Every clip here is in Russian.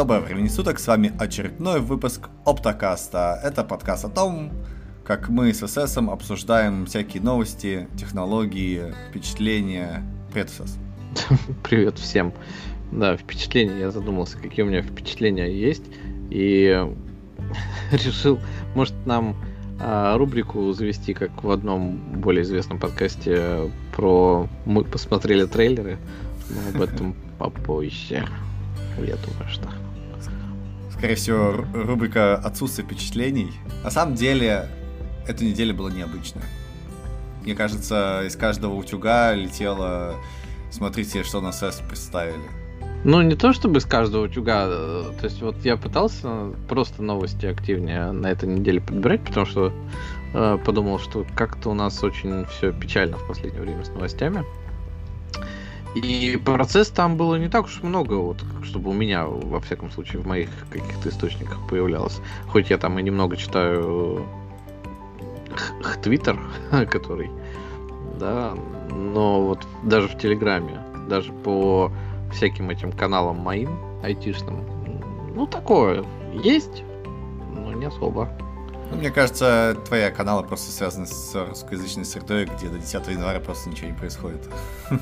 Доброго времени суток, с вами очередной выпуск Оптокаста. Это подкаст о том, как мы с СС обсуждаем всякие новости, технологии, впечатления. Привет, СС. Привет всем. Да, впечатления, я задумался, какие у меня впечатления есть, и решил, может, нам а, рубрику завести, как в одном более известном подкасте про мы посмотрели трейлеры, но об этом попозже. Я думаю, что. Скорее всего, рубрика «Отсутствие впечатлений». На самом деле, эта неделя была необычная. Мне кажется, из каждого утюга летело «Смотрите, что на СЭС представили». Ну, не то чтобы из каждого утюга. Э, то есть, вот я пытался просто новости активнее на этой неделе подбирать, потому что э, подумал, что как-то у нас очень все печально в последнее время с новостями. И процесс там было не так уж много, вот, чтобы у меня, во всяком случае, в моих каких-то источниках появлялось. Хоть я там и немного читаю Твиттер, который, да, но вот даже в Телеграме, даже по всяким этим каналам моим айтишным, ну, такое есть, но не особо. Ну, мне кажется, твои каналы просто связаны с русскоязычной средой, где до 10 января просто ничего не происходит.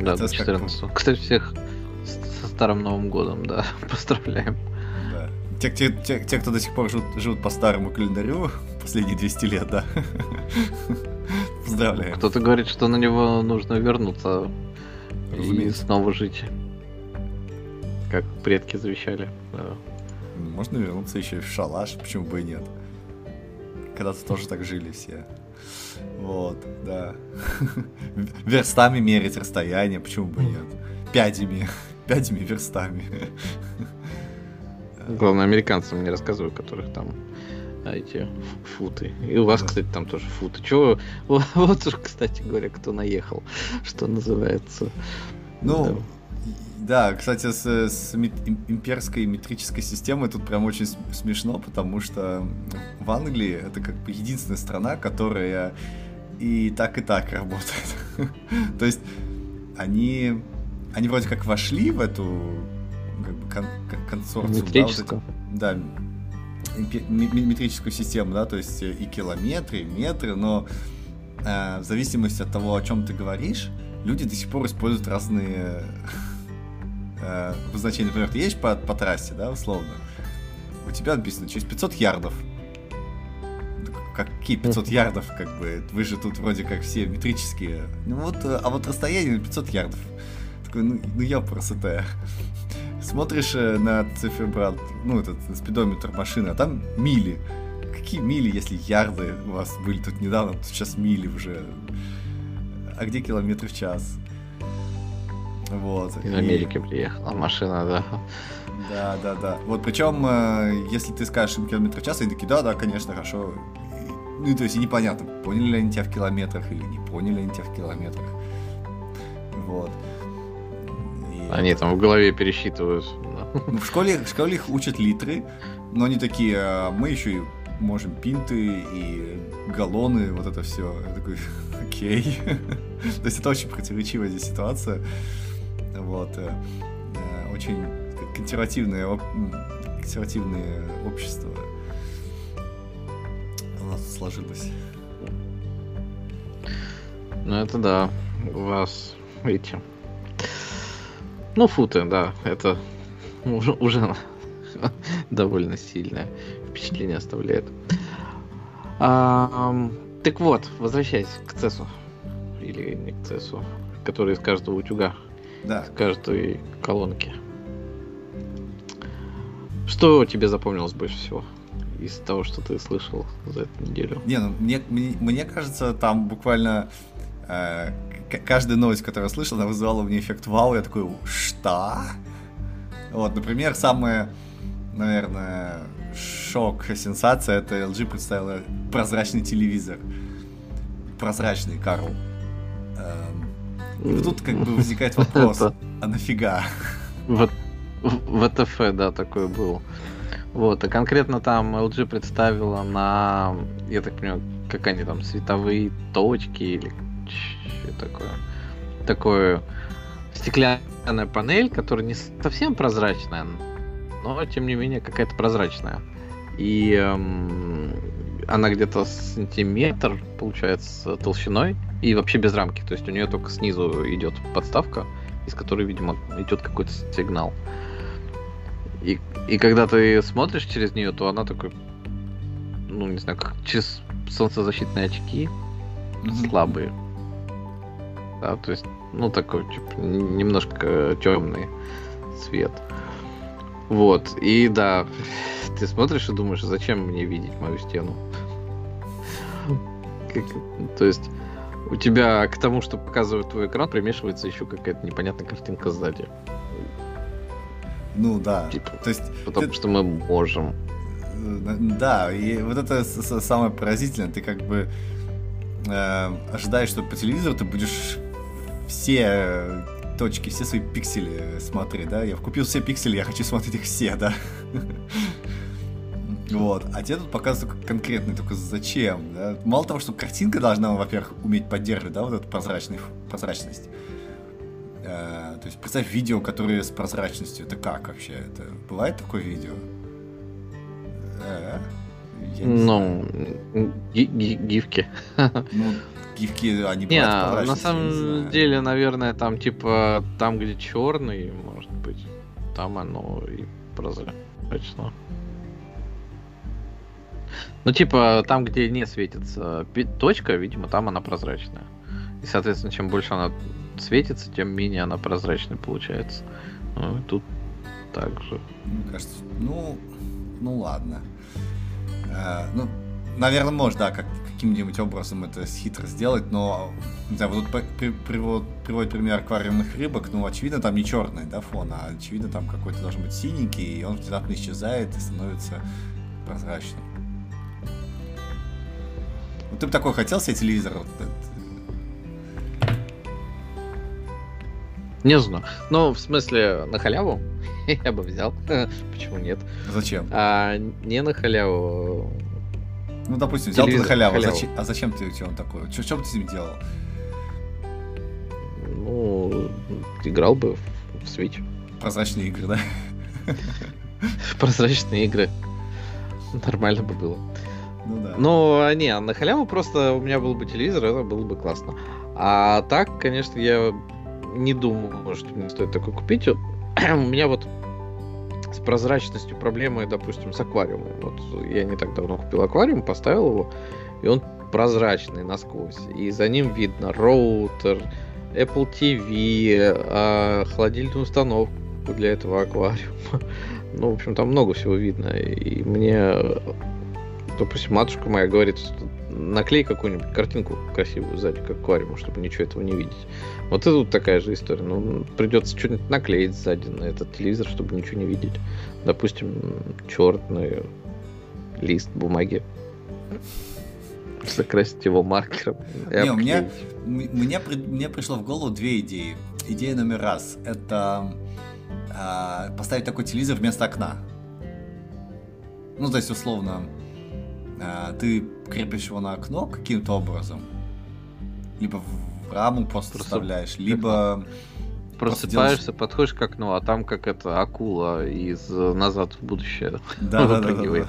Да, до 14. Кстати, всех со Старым Новым Годом, да, поздравляем. Да. Те, те, те, те, кто до сих пор живут, живут по старому календарю, последние 200 лет, да. Поздравляем. Кто-то говорит, что на него нужно вернуться Разумеется. и снова жить. Как предки завещали. Да. Можно вернуться еще и в шалаш, почему бы и нет. Когда-то тоже так жили все. Вот, да. Верстами мерить расстояние, почему бы нет? Пядями, пядями верстами. Главное, американцам не рассказываю, которых там а, эти футы. И у вас, да. кстати, там тоже футы. Чего? Вот уж, кстати говоря, кто наехал, что называется. Ну, да, кстати, с, с имперской метрической системой тут прям очень смешно, потому что в Англии это как бы единственная страна, которая и так, и так работает. То есть они, они вроде как вошли в эту как бы кон, консорциум. Метрическую. Да, вот эти, да метрическую систему, да, то есть и километры, и метры, но э, в зависимости от того, о чем ты говоришь, люди до сих пор используют разные э, обозначения. Например, ты едешь по, по трассе, да, условно, у тебя написано через 500 ярдов. Какие 500 ярдов, как бы, вы же тут вроде как все метрические. Ну вот, э, а вот расстояние 500 ярдов. Такой, ну, ну я просто Смотришь э, на циферблат, ну, этот спидометр машины, а там мили. Какие мили, если ярды у вас были тут недавно, тут сейчас мили уже. А где километры в час? Вот. Из Америки приехала машина, да. Да, да, да. Вот причем, э, если ты скажешь им километр в час, они такие, да, да, конечно, хорошо. Ну, то есть и непонятно, поняли ли они тебя в километрах или не поняли они тебя в километрах. Вот. И они там в голове пересчитывают. Ну, в школе, в школе их учат литры, но они такие, а мы еще и можем пинты и галлоны, вот это все. Я такой, окей. То есть это очень противоречивая здесь ситуация. Вот. Э, э, очень консервативное, консервативное общество сложилось. Ну это да, у вас, видите. Ну, футы, да, это уже, уже довольно сильное впечатление оставляет. А, так вот, возвращаясь к Цесу. Или не к Цесу, который из каждого утюга да. с каждой колонки. Что тебе запомнилось больше всего из того, что ты слышал за эту неделю? Не, ну мне, мне, мне кажется, там буквально э, каждая новость, которую я слышал, она вызывала мне эффект вау. Я такой, что? Вот, например, самое, наверное, шок, сенсация, это LG представила прозрачный телевизор. Прозрачный, Карл. И тут как бы возникает вопрос, а нафига? ВТФ, да, такой был. Вот, а конкретно там LG представила на, я так понимаю, как они там, световые точки или что такое. Такое полноценная панель, которая не совсем прозрачная, но тем не менее какая-то прозрачная. И эм, она где-то сантиметр, получается, толщиной, и вообще без рамки. То есть у нее только снизу идет подставка, из которой, видимо, идет какой-то сигнал. И, и когда ты смотришь через нее, то она такой, ну, не знаю, как через солнцезащитные очки mm-hmm. слабые. Да, то есть, ну, такой, типа, немножко темный цвет. Вот, и да, ты смотришь и думаешь, зачем мне видеть мою стену? Как, то есть, у тебя к тому, что показывает твой экран, примешивается еще какая-то непонятная картинка сзади. Ну да. Типа, То есть, потому ты... что мы можем. Э, да, и вот это самое поразительное. Ты как бы э, ожидаешь, что по телевизору ты будешь все точки, все свои пиксели смотреть, да? Я купил все пиксели, я хочу смотреть их все, да? Вот. А тебе тут показывают конкретный, только зачем, да? Мало того, что картинка должна, во-первых, уметь поддерживать, да, вот эту прозрачный, прозрачность. Э, то есть представь видео, которое с прозрачностью. Это как вообще? Это бывает такое видео? Э, ну, гифки. Ну, гифки, они не, на самом деле, наверное, там типа там, где черный, может быть, там оно и прозрачно. Ну, типа, там, где не светится точка, видимо, там она прозрачная. И, соответственно, чем больше она светится, тем менее она прозрачной получается. Ну, тут так же. Мне кажется, ну, ну ладно. А, ну, наверное, можно, да, как, каким-нибудь образом это хитро сделать, но, не знаю, вот тут при, привод, приводит пример аквариумных рыбок, ну, очевидно, там не черный, да, фон, а очевидно, там какой-то должен быть синенький, и он внезапно исчезает и становится прозрачным. Вот ты бы такой хотел себе телевизор? Вот, Не знаю. Ну, в смысле, на халяву я бы взял. Почему нет? Зачем? А не на халяву. Ну, допустим, взял ты на халяву. халяву. Зачем, а зачем ты у он такой? Что, что бы ты с ним делал? Ну, играл бы в Switch. Прозрачные игры, да? Прозрачные игры. Нормально бы было. Ну да. Ну, не, на халяву просто у меня был бы телевизор, это было бы классно. А так, конечно, я не думаю, что мне стоит такой купить. У меня вот с прозрачностью проблемы, допустим, с аквариумом. Вот я не так давно купил аквариум, поставил его, и он прозрачный насквозь. И за ним видно роутер, Apple TV, а, холодильную установку для этого аквариума. Ну, в общем, там много всего видно. И мне, допустим, матушка моя говорит, что наклей какую-нибудь картинку красивую сзади к аквариуму, чтобы ничего этого не видеть. Вот это тут такая же история. Ну, придется что-нибудь наклеить сзади на этот телевизор, чтобы ничего не видеть. Допустим, черный лист бумаги. Закрасить его маркером. Не, у меня, мне, мне пришло в голову две идеи. Идея номер раз. Это э, поставить такой телевизор вместо окна. Ну, то есть, условно, ты крепишь его на окно каким-то образом, либо в раму просто, просто вставляешь, либо... Просыпаешься, делаешь... подходишь к окну, а там как это акула из «Назад в будущее» да, да, да, да,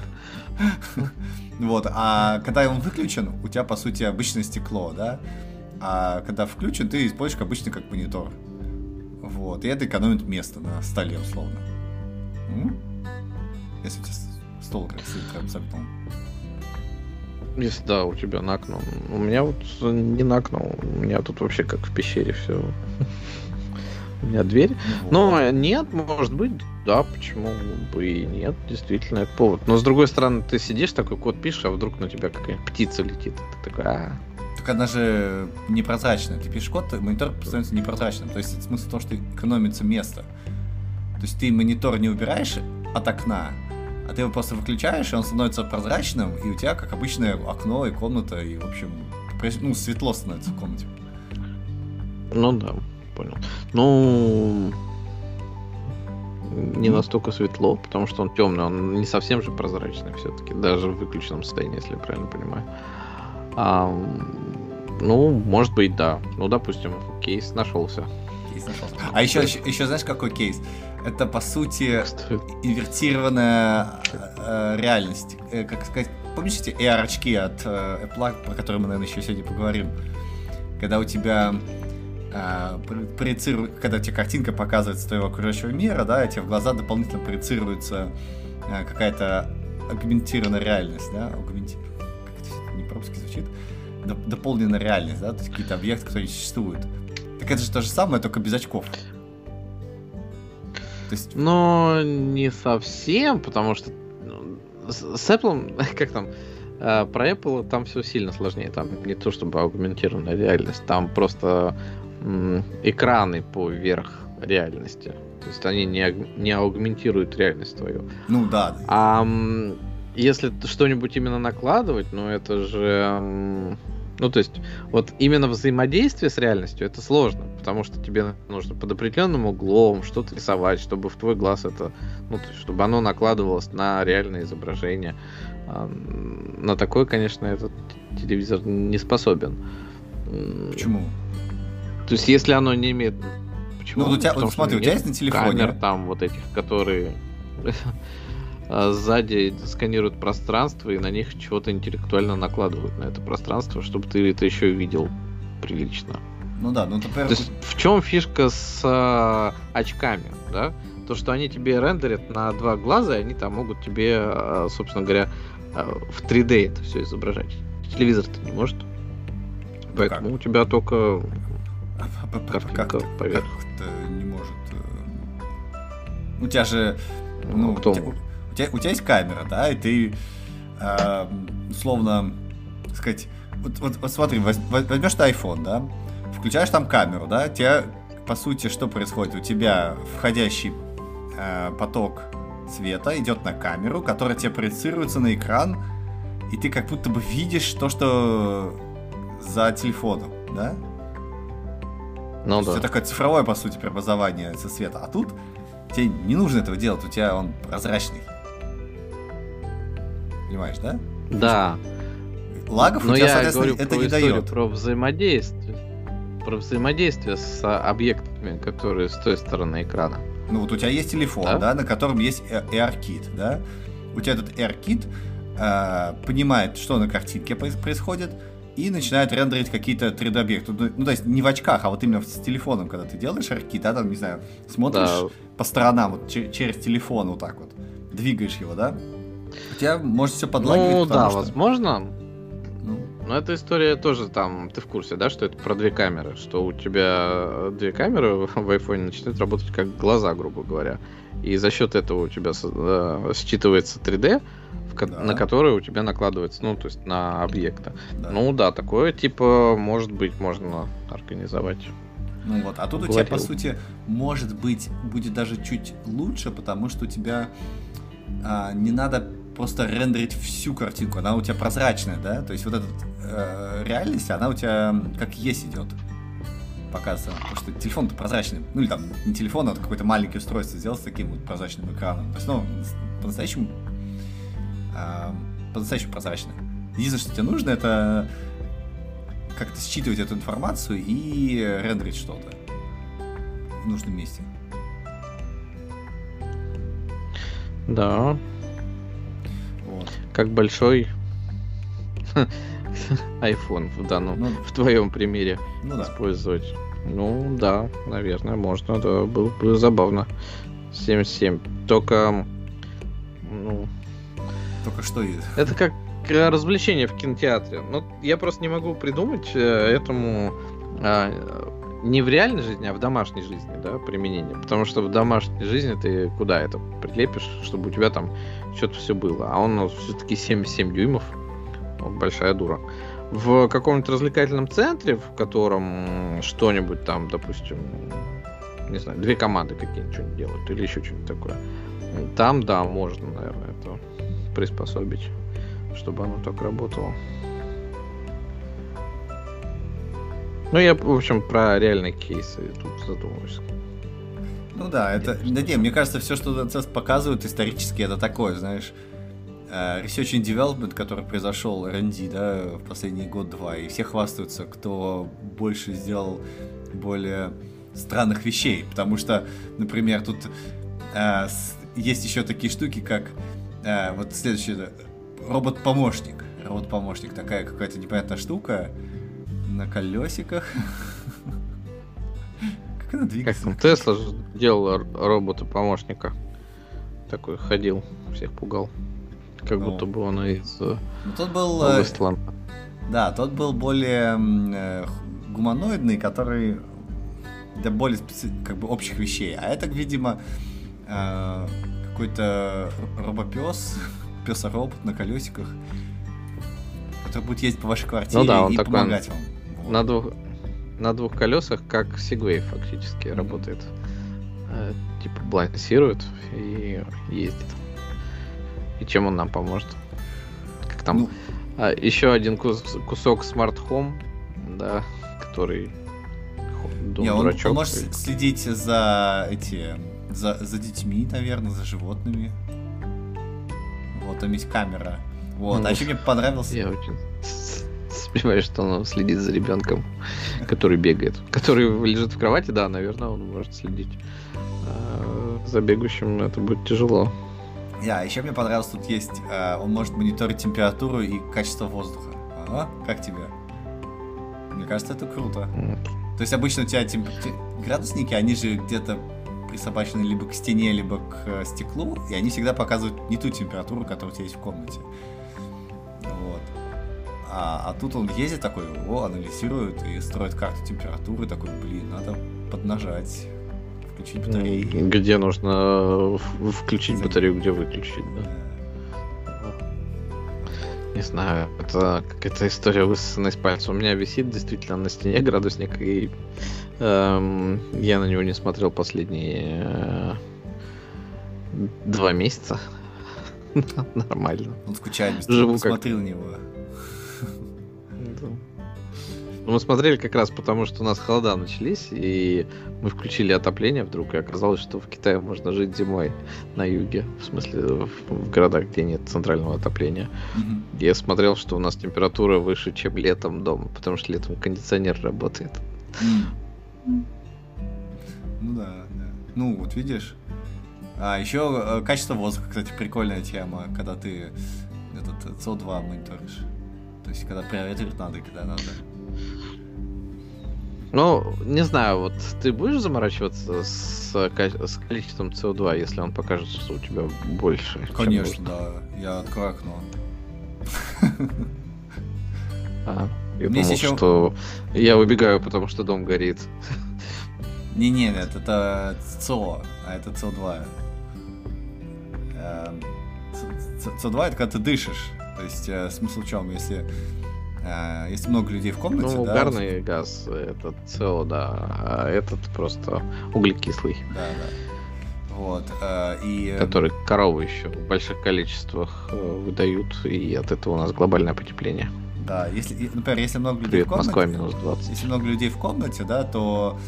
Вот, а когда он выключен, у тебя, по сути, обычное стекло, да? А когда включен, ты используешь обычный как монитор. Вот, и это экономит место на столе, условно. Если у тебя стол красивый, абсолютно если да, у тебя на окно. У меня вот не на окно, у меня тут вообще как в пещере все. У меня дверь. Но нет, может быть, да, почему бы и нет, действительно, это повод. Но с другой стороны, ты сидишь такой код пишешь, а вдруг на тебя какая-нибудь птица летит. Ты такой, а Так она же непрозрачная. Ты пишешь код, монитор становится непрозрачным. То есть смысл в том, что экономится место. То есть ты монитор не убираешь от окна, а ты его просто выключаешь, и он становится прозрачным, и у тебя, как обычное, окно и комната, и, в общем, ну, светло становится в комнате. Ну да, понял. Ну, не настолько светло, потому что он темный, он не совсем же прозрачный все-таки, даже в выключенном состоянии, если я правильно понимаю. А, ну, может быть, да. Ну, допустим, кейс нашелся. кейс нашелся. А еще, еще, еще знаешь, какой кейс? Это, по сути, инвертированная э, реальность. Э, как сказать, помните эти AR-очки от э, Apple, про которые мы, наверное, еще сегодня поговорим? Когда у тебя э, проецирует, когда тебе картинка показывается твоего окружающего мира, да, и тебе в глаза дополнительно проецируется э, какая-то агментированная реальность, да, агментированная, как это не по-русски звучит, дополненная реальность, да, то есть какие-то объекты, которые существуют. Так это же то же самое, только без очков. То есть... Но не совсем, потому что ну, с Apple, как там, э, про Apple там все сильно сложнее. Там не то чтобы аугментированная реальность, там просто экраны поверх реальности. То есть они не, не аугментируют реальность твою. Ну да. А если что-нибудь именно накладывать, ну это же ну, то есть, вот именно взаимодействие с реальностью это сложно, потому что тебе нужно под определенным углом что-то рисовать, чтобы в твой глаз это, ну, есть, чтобы оно накладывалось на реальное изображение. На такое, конечно, этот телевизор не способен. Почему? То есть, если оно не имеет... Почему? Ну, у тебя, вот, смотри, у тебя есть на телефоне... Камер там вот этих, которые сзади сканируют пространство и на них чего-то интеллектуально накладывают на это пространство, чтобы ты это еще видел прилично. Ну да, ну например... То есть в чем фишка с а, очками, да? То, что они тебе рендерят на два глаза, и они там могут тебе, а, собственно говоря, а, в 3D это все изображать. Телевизор-то не может. Ну Поэтому как? у тебя только картинка поверх. Как не может. Э, у тебя же ну, кто? У тебя, тебя, у тебя есть камера, да, и ты, э, условно, сказать, вот, вот, вот смотри, возьмешь ты iPhone, да, включаешь там камеру, да, тебе, по сути, что происходит? У тебя входящий э, поток света идет на камеру, которая тебе проецируется на экран, и ты как будто бы видишь то, что за телефоном, да? Ну, да. Это такое цифровое, по сути, преобразование со света. А тут Тебе не нужно этого делать, у тебя он прозрачный. Понимаешь, да? Да. Лагов Но у тебя, соответственно, говорю это не дает. Про взаимодействие. Про взаимодействие с объектами, которые с той стороны экрана. Ну вот у тебя есть телефон, да, да на котором есть AR-кит, да? У тебя этот AR-кит э, понимает, что на картинке происходит, и начинает рендерить какие-то 3D-объекты. Ну, ну, то есть не в очках, а вот именно с телефоном, когда ты делаешь арки, да, там, не знаю, смотришь да. по сторонам, вот через телефон вот так вот, двигаешь его, да? У тебя может все подлагивать, Ну да, что... возможно. Ну. Но эта история тоже там, ты в курсе, да, что это про две камеры, что у тебя две камеры в айфоне начинают работать как глаза, грубо говоря. И за счет этого у тебя э, считывается 3D, да. на которые у тебя накладывается, ну, то есть на объекта. Да. Ну да, такое типа, может быть, можно организовать. Ну вот, а тут Говорил. у тебя, по сути, может быть, будет даже чуть лучше, потому что у тебя а, не надо просто рендерить всю картинку, она у тебя прозрачная, да? То есть вот эта э, реальность, она у тебя как есть идет показывается, потому что телефон-то прозрачный, ну или там не телефон, а какое-то маленькое устройство сделал с таким вот прозрачным экраном. То есть, ну, по-настоящему а, по-настоящему прозрачно. Единственное, что тебе нужно, это как-то считывать эту информацию и рендерить что-то в нужном месте. Да. Как большой iPhone в данном, ну, в твоем примере ну, да. использовать. Ну да, наверное, можно, да, было бы забавно. 7.7. Только, ну, только что... Это как развлечение в кинотеатре. Ну, я просто не могу придумать э, этому а, не в реальной жизни, а в домашней жизни, да, применение. Потому что в домашней жизни ты куда это прилепишь, чтобы у тебя там что-то все было. А он ну, все-таки 77 дюймов. Вот большая дура. В каком-нибудь развлекательном центре, в котором что-нибудь там, допустим, не знаю, две команды какие-нибудь что-нибудь делают или еще что-нибудь такое. Там, да, можно, наверное, это приспособить, чтобы оно так работало. Ну, я, в общем, про реальные кейсы тут задумываюсь. Ну да, это... Да не, мне кажется, все, что CES показывает исторически, это такое, знаешь, э, Research and Development, который произошел R&D, да, в последний год-два, и все хвастаются, кто больше сделал более странных вещей, потому что, например, тут э, есть еще такие штуки, как э, вот следующее, робот-помощник. Робот-помощник, такая какая-то непонятная штука на колесиках. Как она двигается? Как Тесла делала робота-помощника. Такой ходил, всех пугал. Как ну, будто бы он из э, ну, тот был, э, Да, тот был более э, гуманоидный, который для более специ... как бы общих вещей. А это, видимо, э, какой-то робопес, песоробот на колесиках, который будет ездить по вашей квартире ну, да, он и такой помогать вам. На двух, на двух колесах, как Segway фактически mm-hmm. работает. Э, типа балансирует и ездит. И чем он нам поможет? Как там? Ну... А, еще один кус- кусок Smart Home, да, который дом Не, он, он может следить за эти за, за детьми, наверное, за животными. Вот, там есть камера. Вот, ну, а еще мне понравился. Я очень сомневаюсь, что он следит за ребенком, который бегает. Который лежит в кровати, да, наверное, он может следить. А за бегущим это будет тяжело. Я, yeah, еще мне понравилось, тут есть, э, он может мониторить температуру и качество воздуха. Ага, как тебе? Мне кажется, это круто. Mm. То есть обычно у тебя темп... градусники, они же где-то присобачены либо к стене, либо к э, стеклу, и они всегда показывают не ту температуру, которая у тебя есть в комнате. А, а тут он ездит такой, о, анализирует и строит карту температуры, такой, блин, надо поднажать, включить батарею. Где нужно включить батарею, где выключить, да? Не знаю, это какая-то история высосана из пальца. У меня висит действительно на стене градусник, и эм, я на него не смотрел последние э, два месяца. Нормально. Он скучает, Живу как... смотрел на него. Ну, мы смотрели как раз потому, что у нас холода начались, и мы включили отопление вдруг, и оказалось, что в Китае можно жить зимой на юге, в смысле в, в городах, где нет центрального отопления. Mm-hmm. Я смотрел, что у нас температура выше, чем летом дома, потому что летом кондиционер работает. Mm. Ну да, да. Ну, вот видишь. А еще э, качество воздуха, кстати, прикольная тема, когда ты этот СО2 мониторишь. То есть, когда проветривать надо, когда надо. Ну, не знаю, вот ты будешь заморачиваться с, с количеством СО2, если он покажет, что у тебя больше? Конечно, да. Я открою окно. А, я думал, еще... что я выбегаю, потому что дом горит. Не-не, это, это СО, а это СО2. СО2 это когда ты дышишь. То есть э, смысл в чем? Если а, если много людей в комнате, ну, да. угарный газ, это СО, да, а этот просто углекислый. Да, да. Вот, а, и... Который коровы еще в больших количествах э, выдают, и от этого у нас глобальное потепление. Да, если, например, если много людей Привет, в комнате... Москва минус 20. Если много людей в комнате, да, то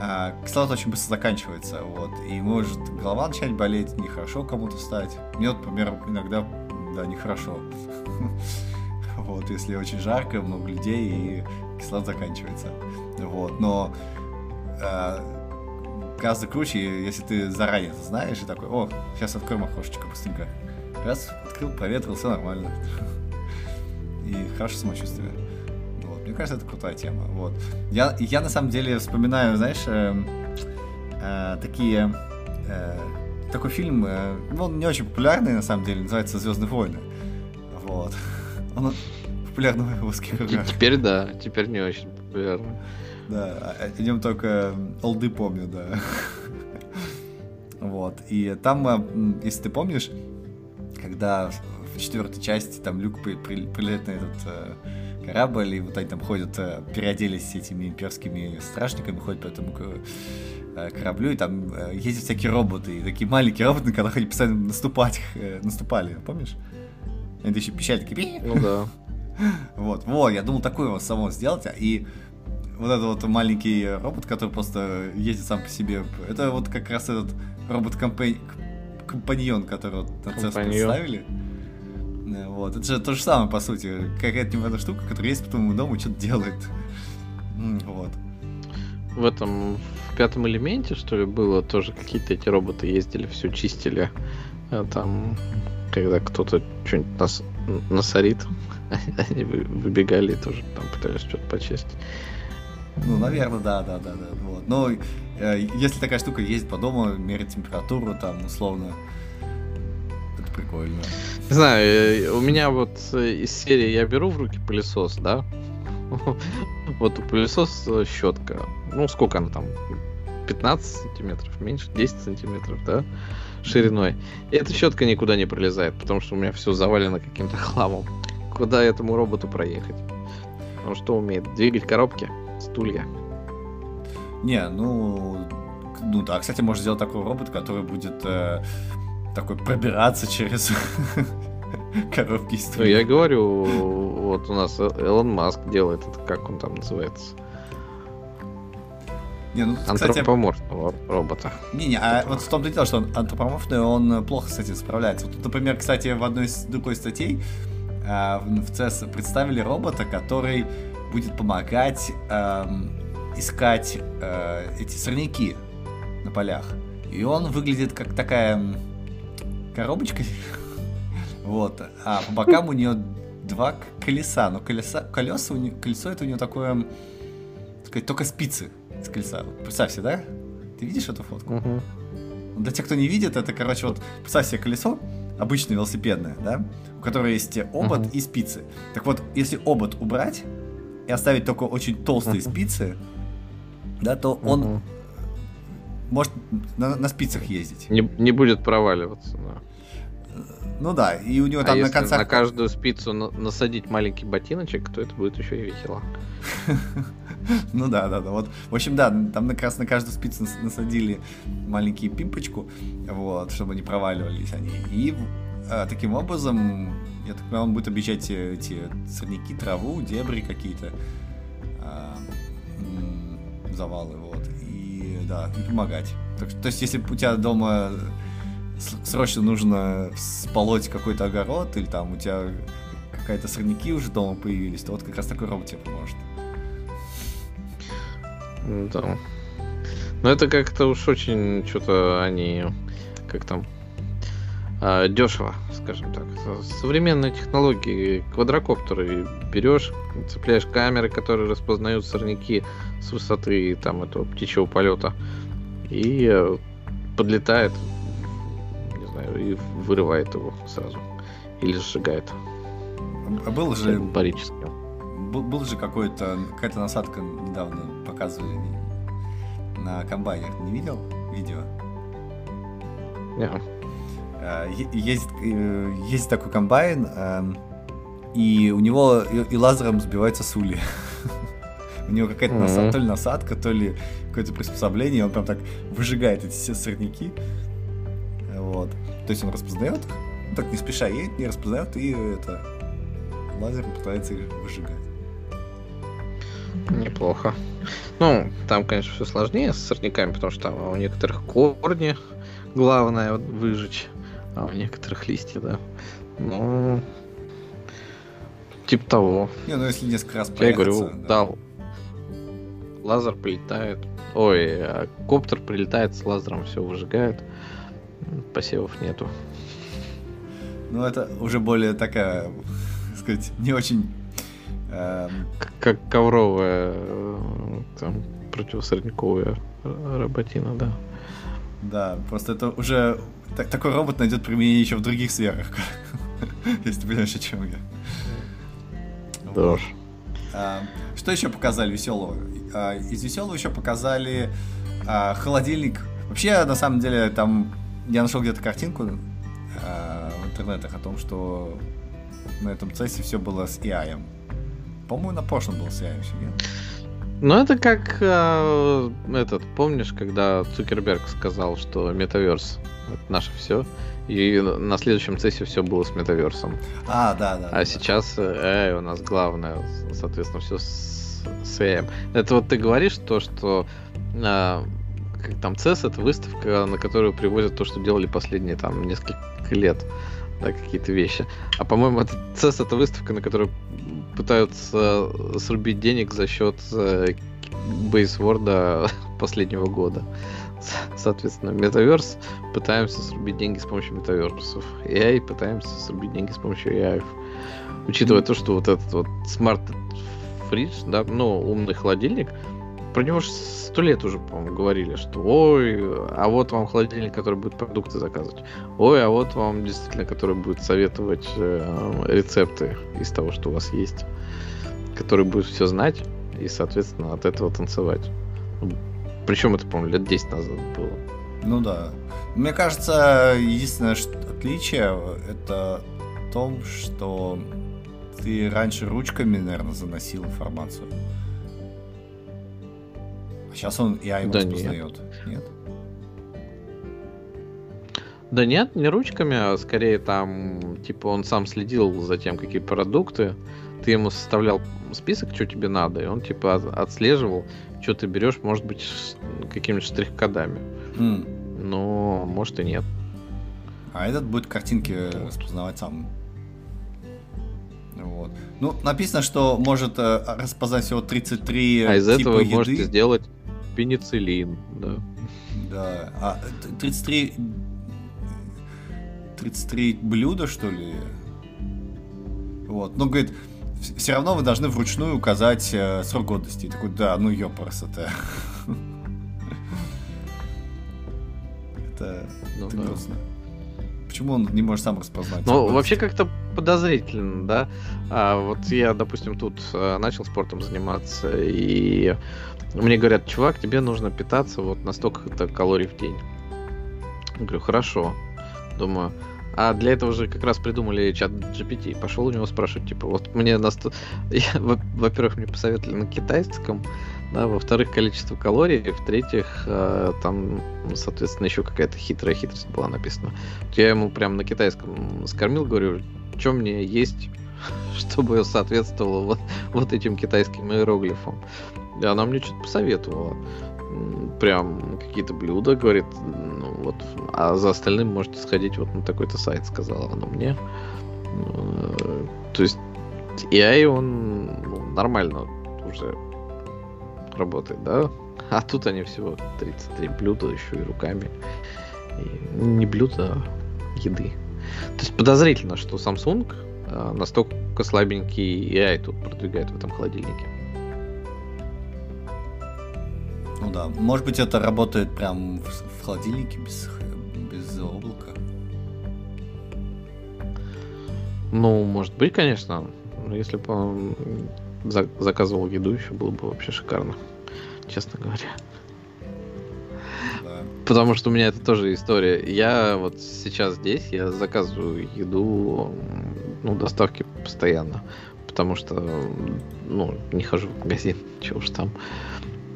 а, кислород очень быстро заканчивается, вот, и может голова начать болеть, нехорошо кому-то стать. Мне, вот, например, иногда, да, нехорошо. вот, если очень жарко, много людей и кислород заканчивается. Вот, но э, гораздо круче, если ты заранее это знаешь и такой, о, сейчас откроем окошечко быстренько. Раз, открыл, проветрил, все нормально. И хорошее самочувствие. Вот, мне кажется, это крутая тема. Вот. Я, я на самом деле вспоминаю, знаешь, э, э, такие... Э, такой фильм, э, ну, он не очень популярный, на самом деле, называется «Звездные войны». Вот. Он популярный в русских кругах. Теперь да, теперь не очень популярный. Да, о нем только олды помню, да. Вот. И там, если ты помнишь, когда в четвертой части там Люк при, при, прилетает на этот э, корабль, и вот они там ходят, э, переоделись этими имперскими стражниками, ходят по этому э, кораблю, и там э, ездят всякие роботы, и такие маленькие роботы, на которых они постоянно наступать, э, наступали, помнишь? Они еще пищали такие... Ну да. Вот, вот, я думал такое вот само сделать, и вот этот вот маленький робот, который просто ездит сам по себе, это вот как раз этот робот-компаньон, который вот на CES представили. Вот, это же то же самое, по сути, какая-то непонятная штука, которая есть по твоему дому и что-то делает. Вот. в этом в пятом элементе, что ли, было тоже какие-то эти роботы ездили, все чистили. А там, когда кто-то что-нибудь нас насорит, они выбегали и тоже там пытались что-то почистить. Ну, наверное, да, да, да, да. Вот. Но э, если такая штука ездит по дому, мерить температуру, там, условно, это прикольно. Не знаю, э, у меня вот э, из серии я беру в руки пылесос, да? Вот у пылесос э, щетка. Ну, сколько она там? 15 сантиметров, меньше, 10 сантиметров, да? Шириной. И эта щетка никуда не пролезает, потому что у меня все завалено каким-то хламом. Куда этому роботу проехать? Он что умеет? Двигать коробки? Стулья? Не, ну... Ну да, кстати, можно сделать такой робот, который будет э, такой пробираться через коробки и стулья. Ну, я говорю, вот у нас Элон Маск делает это, как он там называется? Не, ну, антропоморфного кстати... робота. Не-не, а вот в том-то и дело, что он антропоморфный, он плохо с этим справляется. Вот, например, кстати, в одной из другой статей э, в CES представили робота, который будет помогать э, искать э, эти сорняки на полях. И он выглядит как такая коробочка. вот. А по бокам у нее два колеса. Но колеса, колеса у нее, колесо это у нее такое, сказать, только спицы с колеса. Представь себе, да? Ты видишь эту фотку? Угу. Для тех, кто не видит, это, короче, вот представь себе колесо, обычное велосипедное, да, у которого есть обод uh и спицы. Так вот, если обод убрать и оставить только очень толстые uh спицы, да, то uh он может на, на спицах ездить. Не, не будет проваливаться, да. Ну да, и у него а там на концах... на каждую спицу на- насадить маленький ботиночек, то это будет еще и весело. Ну да, да, да. Вот, в общем, да, там как раз на каждую спицу насадили маленький пимпочку, вот, чтобы не проваливались они. И а, таким образом, я так понимаю, он будет объезжать эти сорняки, траву, дебри какие-то, а, завалы, вот, и да, и помогать. Так, то есть, если у тебя дома срочно нужно сполоть какой-то огород, или там у тебя какая-то сорняки уже дома появились, то вот как раз такой робот тебе поможет. Да. Но это как-то уж очень что-то они как там а, дешево, скажем так. Современные технологии, квадрокоптеры берешь, цепляешь камеры, которые распознают сорняки с высоты там этого птичьего полета и э, подлетает, не знаю, и вырывает его сразу или сжигает. А был же барически. Был, был же какой-то какая-то насадка недавно показывали на комбайнах. Не видел видео? Yeah. А, есть, э, есть такой комбайн, эм, и у него и лазером сбивается сули. У него какая-то mm-hmm. насадка, то ли насадка, то ли какое-то приспособление, он прям так выжигает эти все сорняки. Вот. То есть он распознает их, так не спеша едет, не распознает, и это лазером пытается их выжигать. Неплохо. Ну, там, конечно, все сложнее с сорняками, потому что там у некоторых корни главное выжечь, а у некоторых листья, да. Ну, типа того. Не, ну если несколько раз Я говорю, да. да. Лазер прилетает. Ой, а коптер прилетает с лазером, все выжигает. Посевов нету. Ну, это уже более такая, сказать, не очень. Как ковровая э, там, противосорняковая работина, да. Да, просто это уже так, такой робот найдет применение еще в других сферах. Если ты понимаешь, о чем я. Да. А, что еще показали веселого? А, из веселого еще показали а, холодильник. Вообще, на самом деле, там я нашел где-то картинку в интернетах о том, что на этом цессе все было с AI. По-моему, на прошлом был сериал еще, нет? Ну, это как э, этот, помнишь, когда Цукерберг сказал, что метаверс это наше все, и на следующем цессе все было с метаверсом. А, да, да. А да, сейчас э, у нас главное, соответственно, все с, с AI. Это вот ты говоришь то, что э, как там CES это выставка, на которую привозят то, что делали последние там несколько лет да, какие-то вещи. А по-моему, это CES это выставка, на которой пытаются срубить денег за счет э, бейсворда последнего года. Соответственно, метаверс пытаемся срубить деньги с помощью метаверсов. AI пытаемся срубить деньги с помощью AI. Учитывая то, что вот этот вот смарт фридж, да, ну, умный холодильник, про него же сто лет уже, по-моему, говорили, что ой, а вот вам холодильник, который будет продукты заказывать. Ой, а вот вам действительно, который будет советовать э, рецепты из того, что у вас есть. Который будет все знать и, соответственно, от этого танцевать. Причем это, по-моему, лет 10 назад было. Ну да. Мне кажется, единственное отличие это в том, что ты раньше ручками, наверное, заносил информацию. Сейчас он и его да распознает. Нет. нет? Да нет, не ручками, а скорее там, типа, он сам следил за тем, какие продукты. Ты ему составлял список, что тебе надо, и он, типа, отслеживал, что ты берешь, может быть, какими-то штрих-кодами. Mm. Но, может, и нет. А этот будет картинки распознавать сам. Вот. Ну, написано, что может э, распознать всего 33 А из типа этого еды. можете сделать пенициллин, да. Да. А 33 33 блюда, что ли? Вот. Ну, говорит, все равно вы должны вручную указать э, срок годности. И такой, да, ну ёпарас-то. Это, ну, это да. грустно. Почему он не может сам распознать? Ну, вообще как-то подозрительно, да. А, вот я, допустим, тут а, начал спортом заниматься, и мне говорят, чувак, тебе нужно питаться вот на столько-то калорий в день. Я говорю, хорошо. Думаю, а для этого же как раз придумали чат GPT. Пошел у него спрашивать, типа, вот мне на сто... Во-первых, мне посоветовали на китайском, да, во-вторых, количество калорий, в-третьих, э, там, соответственно, еще какая-то хитрая хитрость была написана. Я ему прям на китайском скормил, говорю, что мне есть, чтобы соответствовало вот, вот этим китайским иероглифам. И она мне что-то посоветовала прям какие-то блюда, говорит, ну, вот, а за остальным можете сходить вот на такой-то сайт, сказала она мне. Э, то есть AI, он ну, нормально уже работает, да? А тут они всего 33 блюда еще и руками. И не блюда, а еды. То есть подозрительно, что Samsung э, настолько слабенький AI тут продвигает в этом холодильнике. Ну да, может быть это работает прям в, в холодильнике без, без облака. Ну, может быть, конечно. Но если бы он за заказывал еду, еще было бы вообще шикарно, честно говоря. Потому что у меня это тоже история. Я вот сейчас здесь, я заказываю еду, ну, доставки постоянно. Потому что, ну, не хожу в магазин, чего уж там.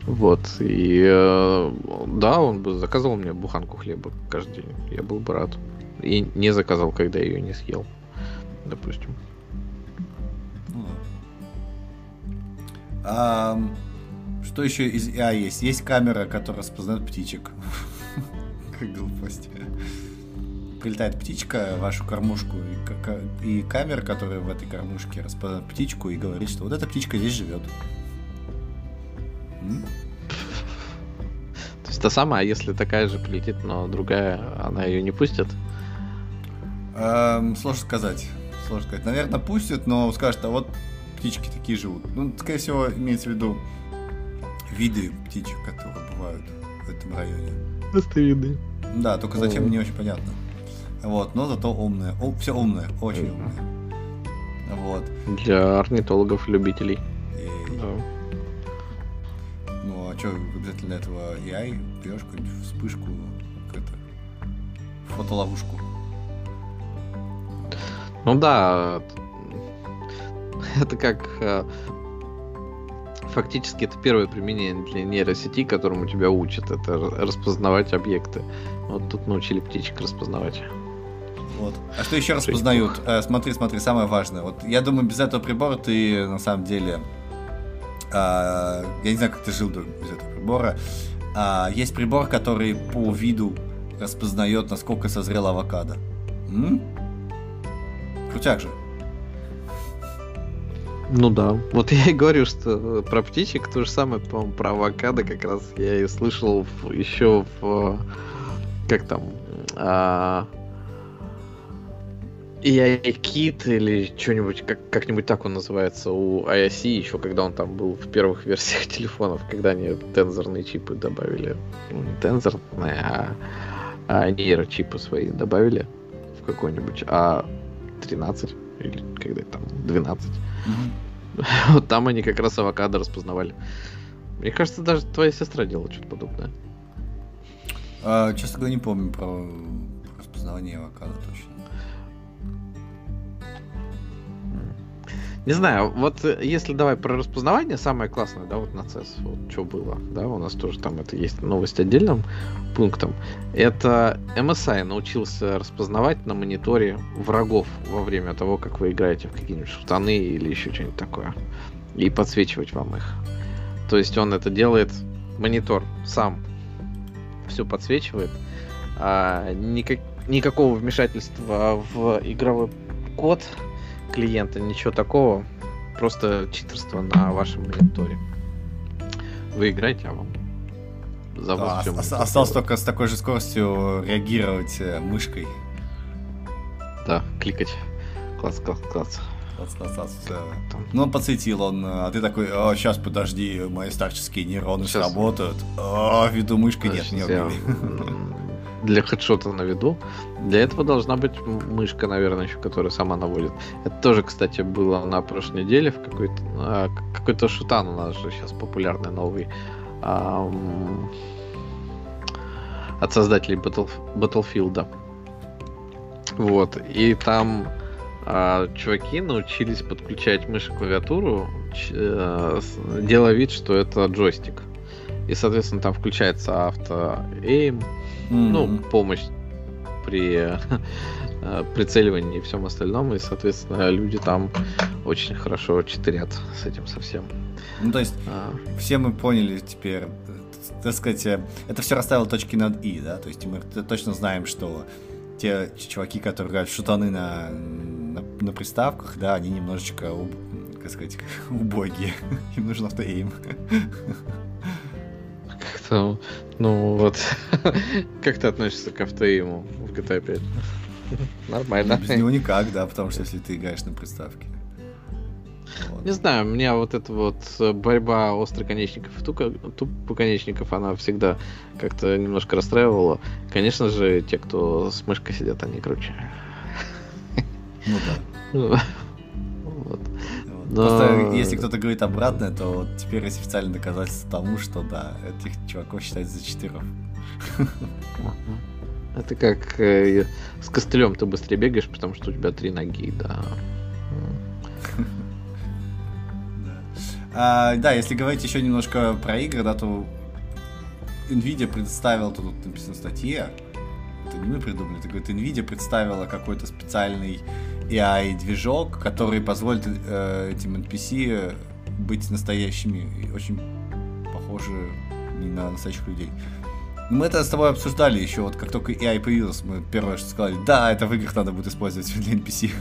Вот, и э, да, он бы заказывал мне буханку хлеба каждый день. Я был бы рад. И не заказал, когда ее не съел, допустим. А, что еще из А есть? Есть камера, которая распознает птичек. Как глупость. Прилетает птичка в вашу кормушку, и, и камера, которая в этой кормушке распознает птичку и говорит, что вот эта птичка здесь живет. То есть та самая, если такая же прилетит, но другая, она ее не пустит? Эм, сложно сказать. Сложно сказать. Наверное, пустят, но скажут, а вот птички такие живут. Ну, скорее всего, имеется в виду виды птичек, которые бывают в этом районе. Просто виды. Да, только зачем, не очень понятно. Вот, но зато умные. О, все умные, очень умные. Вот. Для орнитологов-любителей. Да а что, обязательно для этого AI берешь какую-нибудь вспышку, какую-то фотоловушку. Ну да, это как э, фактически это первое применение для нейросети, которому тебя учат, это распознавать объекты. Вот тут научили птичек распознавать. Вот. А что еще распознают? Э, смотри, смотри, самое важное. Вот я думаю, без этого прибора ты на самом деле а, я не знаю, как ты жил без этого прибора. А, есть прибор, который по виду распознает, насколько созрел авокадо. М? Крутяк же. Ну да. Вот я и говорю, что про птичек то же самое, по-моему, про авокадо как раз я и слышал в, еще в... Как там? А, Kit или что-нибудь, как, как-нибудь так он называется у IOC, еще когда он там был в первых версиях телефонов, когда они тензорные чипы добавили. Ну, не тензорные, а, а нейрочипы свои добавили в какой-нибудь А13 или когда там 12. Вот там они как раз авокадо распознавали. Мне кажется, даже твоя сестра делала что-то подобное. А, честно говоря, не помню про распознавание авокадо точно. Не знаю, вот э, если давай про распознавание, самое классное, да, вот на CES, вот что было, да, у нас тоже там это есть новость отдельным пунктом. Это MSI научился распознавать на мониторе врагов во время того, как вы играете в какие-нибудь шутаны или еще что-нибудь такое. И подсвечивать вам их. То есть он это делает, монитор сам все подсвечивает. А, никак, никакого вмешательства в игровой код клиента, ничего такого. Просто читерство на вашем мониторе. Вы играете, а вам за да, ос- осталось только с такой же скоростью реагировать э, мышкой. Да, кликать. Класс, класс, класс. Класс, класс, класс. Ну, подсветил он, а ты такой, о, сейчас, подожди, мои старческие нейроны сейчас. сработают. О, виду мышкой нет, не я для хедшота на виду. Для этого должна быть мышка, наверное, еще, которая сама наводит. Это тоже, кстати, было на прошлой неделе в какой-то а, какой-то шутан у нас же сейчас популярный новый от создателей Battle, Battlefield. Вот. И там а, чуваки научились подключать мышь и клавиатуру, ч, а, делая вид, что это джойстик. И, соответственно, там включается авто-эйм, mm-hmm. ну, помощь при э, прицеливании и всем остальном, и, соответственно, люди там очень хорошо читерят с этим совсем. Ну, то есть, а... все мы поняли теперь, так сказать, э, это все расставило точки над «и», да, то есть мы точно знаем, что те чуваки, которые играют шутаны на, на, на приставках, да, они немножечко, как сказать, убогие, им нужен автоэйм что, ну вот, как ты относишься к автоиму в GTA 5? Нормально. Без него никак, да, потому что если ты играешь на приставке. Вот. Не знаю, меня вот эта вот борьба остроконечников и тупоконечников, она всегда как-то немножко расстраивала. Конечно же, те, кто с мышкой сидят, они круче. Ну да. Но... Просто если кто-то говорит обратное, то вот теперь есть официальное доказательство тому, что да, этих чуваков считают за четырех. Это как э, с костылем ты быстрее бегаешь, потому что у тебя три ноги, да. А, да, если говорить еще немножко про игры, да, то Nvidia представила, тут написано в статье, это не мы придумали, это говорит, Nvidia представила какой-то специальный AI-движок, который позволит э, этим NPC быть настоящими и очень похожи не на настоящих людей. Мы это с тобой обсуждали еще, вот как только AI появился, мы первое, что сказали, да, это в играх надо будет использовать для NPC.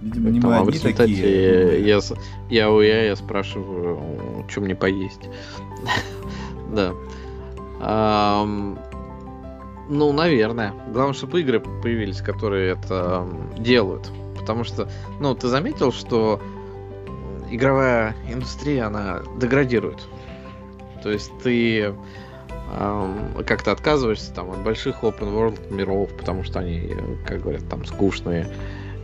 Видимо, не мы одни такие. Я, я у я спрашиваю, что мне поесть. да. Ну, наверное. Главное, чтобы игры появились, которые это делают. Потому что, ну, ты заметил, что игровая индустрия, она деградирует. То есть ты эм, как-то отказываешься там от больших open world миров, потому что они, как говорят, там скучные.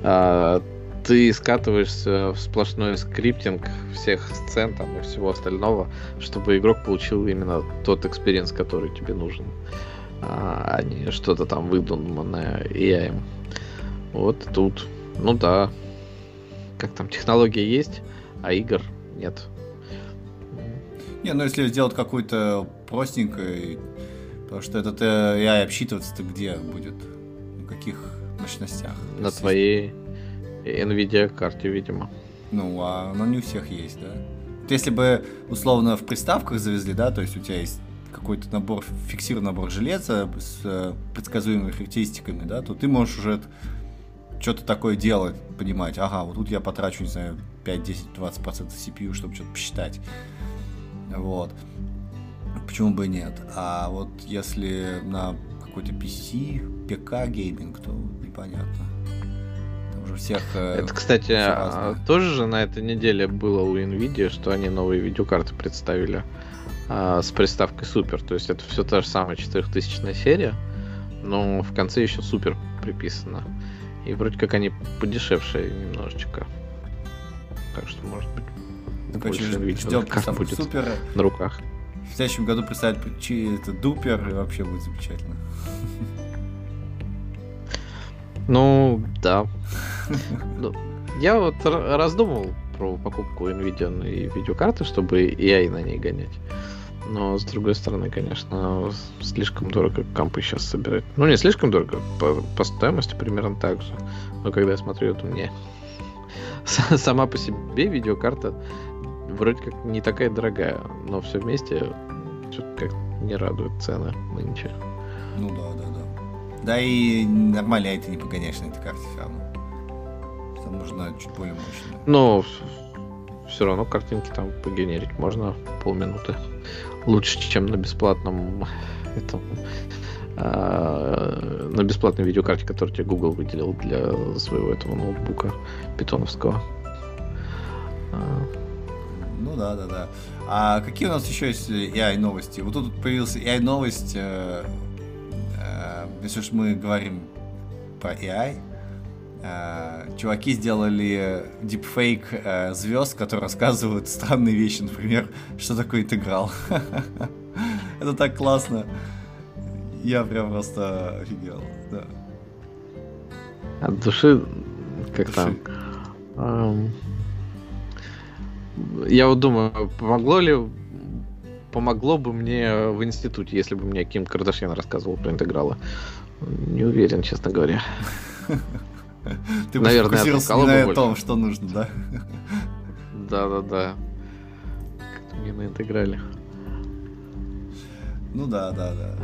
Э, ты скатываешься в сплошной scripting всех сцен там и всего остального, чтобы игрок получил именно тот experience, который тебе нужен а не что-то там выдуманное AI. Вот тут, ну да, как там, технология есть, а игр нет. Не, ну если сделать какую-то простенькую, потому что этот AI обсчитываться-то где будет? На каких мощностях? На твоей NVIDIA карте, видимо. Ну, а оно не у всех есть, да? Вот если бы условно в приставках завезли, да, то есть у тебя есть какой-то набор, фиксированный набор железа с э, предсказуемыми характеристиками, да, то ты можешь уже что-то такое делать, понимать, ага, вот тут я потрачу, не знаю, 5, 10, 20% CPU, чтобы что-то посчитать. Вот. Почему бы и нет? А вот если на какой-то PC, ПК гейминг, то непонятно. Там всех... Э, Это, кстати, а, тоже же на этой неделе было у Nvidia, что они новые видеокарты представили а, с приставкой Super. То есть это все та же самая 4000 серия, но в конце еще Super приписано. И вроде как они подешевшие немножечко. Так что, может быть, больше видео ждем, как будет супер. на руках. В следующем году представят это дупер, и вообще будет замечательно. Ну, да. Ну, я вот раздумывал про покупку NVIDIA и видеокарты, чтобы AI на ней гонять. Но, с другой стороны, конечно, слишком дорого компы сейчас собирать. Ну, не слишком дорого, по, по стоимости примерно так же. Но когда я смотрю, это мне сама по себе видеокарта вроде как не такая дорогая, но все вместе что-то как не радует цены нынче. Ну да, да, да. Да и нормально это не погоняешь на этой карте все равно. Там нужно чуть более мощно. Но все равно картинки там погенерить можно полминуты. Лучше, чем на бесплатном этом а, на бесплатной видеокарте, которую тебе Google выделил для своего этого ноутбука питоновского. А, ну да, да, да. А какие у нас еще есть AI новости? Вот тут появился AI новость. Э, э, если уж мы говорим про AI, э, чуваки сделали дипфейк э, звезд, которые рассказывают странные вещи, например, что такое интеграл. Это так классно. Я прям просто офигел, да. От души, как там, я вот думаю, помогло ли помогло бы мне в институте, если бы мне Ким Кардашьян рассказывал про интегралы. Не уверен, честно говоря. Ты Наверное, не на том, что нужно, да? Да-да-да. Как-то мне на интеграле. Ну да, да, да.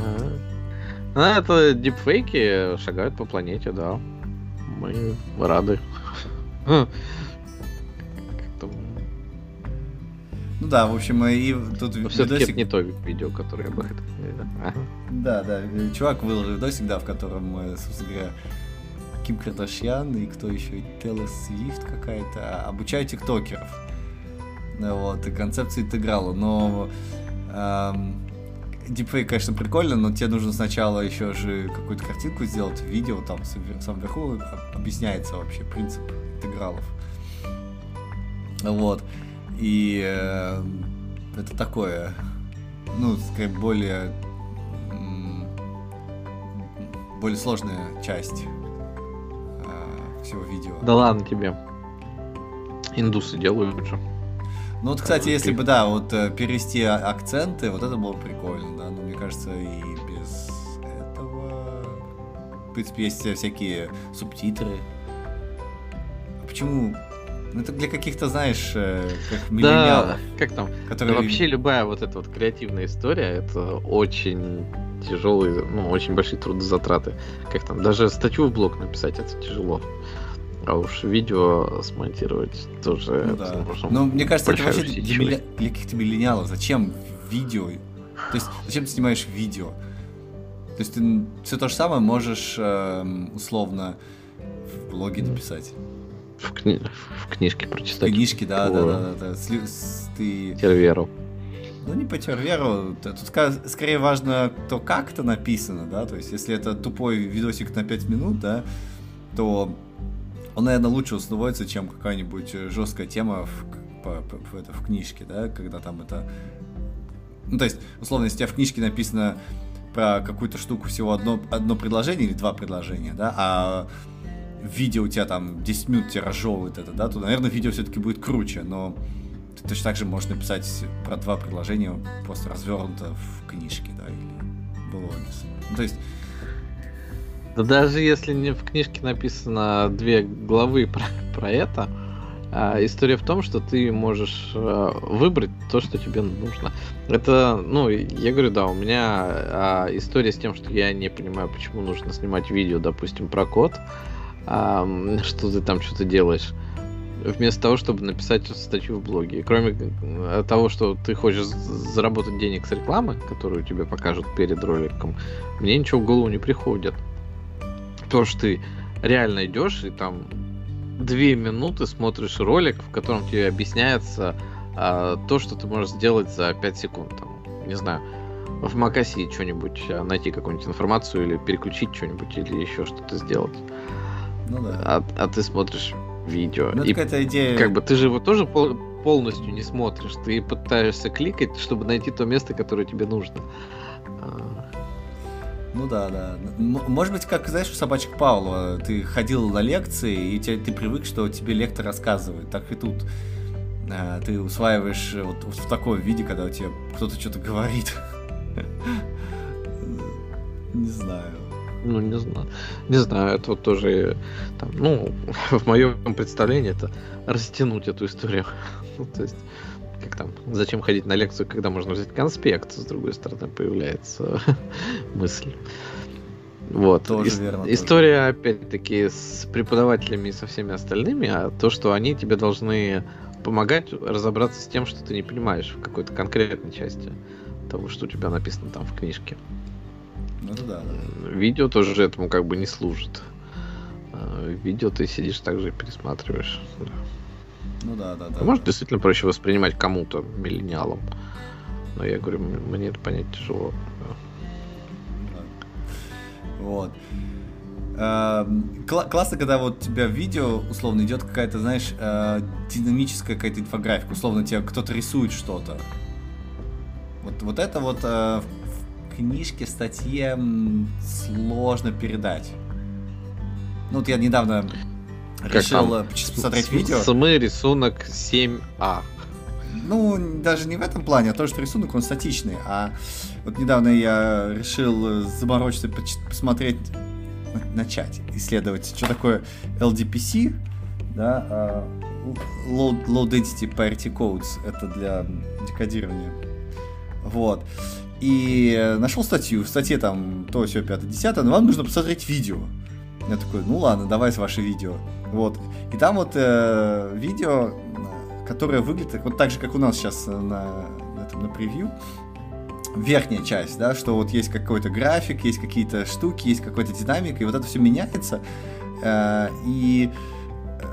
Ну, это дипфейки шагают по планете, да. Мы рады. Ну да, в общем, и тут все-таки это не то видео, которое я бы хотел. Да, да, чувак выложил видосик, да, в котором, собственно говоря, Ким Кардашьян и кто еще, Тейлор Свифт какая-то, обучают тиктокеров. Вот, и концепция интеграла, но эм, дипфейк, конечно, прикольно, но тебе нужно сначала еще же какую-то картинку сделать, видео, там в самом верху объясняется вообще принцип интегралов. Вот. И э, это такое, ну, скорее, более более сложная часть всего видео. Да ладно тебе. Индусы делают же. Ну вот, кстати, если бы, да, вот э, перевести акценты, вот это было прикольно, да, но мне кажется, и без этого... В принципе, есть всякие субтитры. Почему ну, это для каких-то, знаешь, э, как миллениалов. Да, как там? Которые... Вообще любая вот эта вот креативная история, это очень тяжелые, ну, очень большие трудозатраты. Как там, даже статью в блог написать, это тяжело. А уж видео смонтировать тоже. Ну, да. Ну, мне кажется, это вообще для, для, для каких-то миллениалов. Зачем видео? То есть, зачем ты снимаешь видео? То есть, ты все то же самое можешь э, условно в блоге написать. В, кни... в книжке прочитать. В книжке, да, да, да, да, да. Сли... Ты... Терверу. Ну, не по терверу. Тут скорее важно то, как это написано, да. То есть, если это тупой видосик на 5 минут, да, то он, наверное, лучше усвоится, чем какая-нибудь жесткая тема в, по, по, по, это, в книжке, да, когда там это... Ну, то есть, условно, если у тебя в книжке написано про какую-то штуку всего одно, одно предложение или два предложения, да, а видео у тебя там 10 минут тебе разжевывает это, да, то, наверное, видео все-таки будет круче, но ты точно так же можешь написать про два предложения просто развернуто в книжке, да, или блоге. Ну, то есть... Да даже если не в книжке написано две главы про, про это, а, история в том, что ты можешь а, выбрать то, что тебе нужно. Это, ну, я говорю, да, у меня а, история с тем, что я не понимаю, почему нужно снимать видео, допустим, про код что ты там что-то делаешь. Вместо того, чтобы написать статью в блоге. Кроме э, того, что ты хочешь заработать денег с рекламы, которую тебе покажут перед роликом, мне ничего в голову не приходит. То, что ты реально идешь и там две минуты смотришь ролик, в котором тебе объясняется а, то, что ты можешь сделать за 5 секунд. Там, не знаю, в Макаси что-нибудь а, найти какую-нибудь информацию или переключить что-нибудь или еще что-то сделать. Ну да. А, а ты смотришь видео. Ну, и какая-то идея. Как бы ты же его тоже пол- полностью не смотришь. Ты пытаешься кликать, чтобы найти то место, которое тебе нужно. А. Ну да, да. Может быть, как, знаешь, у собачек Паула, ты ходил на лекции, и ты, ты привык, что тебе лектор рассказывает. Так и тут а, ты усваиваешь вот, вот в таком виде, когда у тебя кто-то что-то говорит. Не знаю. Ну, не знаю. Не знаю, это вот тоже, там, ну, в моем представлении это растянуть эту историю. ну, то есть, как там, зачем ходить на лекцию, когда можно взять конспект, с другой стороны появляется мысль. Вот. Тоже Ис- верно. История, опять-таки, с преподавателями и со всеми остальными, а то, что они тебе должны помогать разобраться с тем, что ты не понимаешь в какой-то конкретной части того, что у тебя написано там в книжке. Ну да. Видео тоже этому как бы не служит. А, видео ты сидишь также и пересматриваешь. Ну да, да, да. Может, действительно проще воспринимать кому-то, миллениалам. Но я говорю, мне это понять тяжело. Вот. Эм, классно, когда вот у тебя в видео, условно, идет какая-то, знаешь, э, динамическая какая-то инфографика. Условно, тебе кто-то рисует что-то. Вот, вот это вот э, книжке, статье сложно передать. Ну вот я недавно как решил там? Э, посмотреть видео. Самый рисунок 7А. Ну, даже не в этом плане, а то, что рисунок, он статичный. А вот недавно я решил заморочиться, посмотреть, начать исследовать, что такое LDPC, да, а, Low, Low Density Parity Codes, это для декодирования. Вот. И нашел статью, в статье там то, все, 5 10 но вам нужно посмотреть видео. Я такой, ну ладно, давай с ваше видео. Вот. И там вот э, видео, которое выглядит вот так же, как у нас сейчас на, на, этом, на превью. Верхняя часть, да, что вот есть какой-то график, есть какие-то штуки, есть какой-то динамика, и вот это все меняется. Э, и э,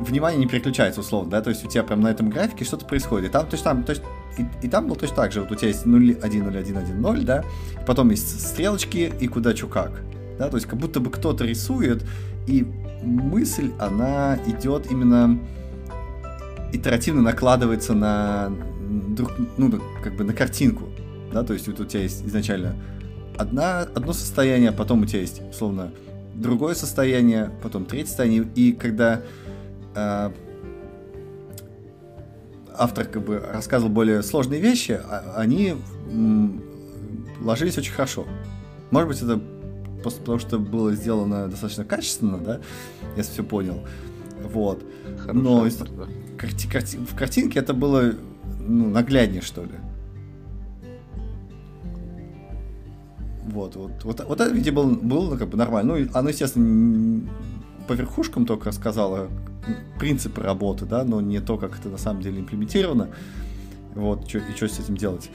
внимание не переключается условно, да, то есть у тебя прям на этом графике что-то происходит. Там, то есть там, то есть и, и там было точно так же, вот у тебя есть 0, 1, 0, 1, 1, 0, да, потом есть стрелочки и куда что как, да, то есть как будто бы кто-то рисует, и мысль, она идет именно итеративно накладывается на друг, ну, как бы на картинку, да, то есть вот у тебя есть изначально одна, одно состояние, потом у тебя есть, условно, другое состояние, потом третье состояние, и когда э, автор как бы рассказывал более сложные вещи, а, они ложились очень хорошо. Может быть, это просто потому, что было сделано достаточно качественно, да, если все понял. Вот. Хороший Но автор, да. карти- карти- в картинке это было ну, нагляднее, что ли. Вот, вот, вот, вот это видео было, было ну, как бы нормально. Ну, оно, естественно, по верхушкам только рассказала принципы работы, да, но не то, как это на самом деле имплементировано. Вот, чё, и что с этим делать.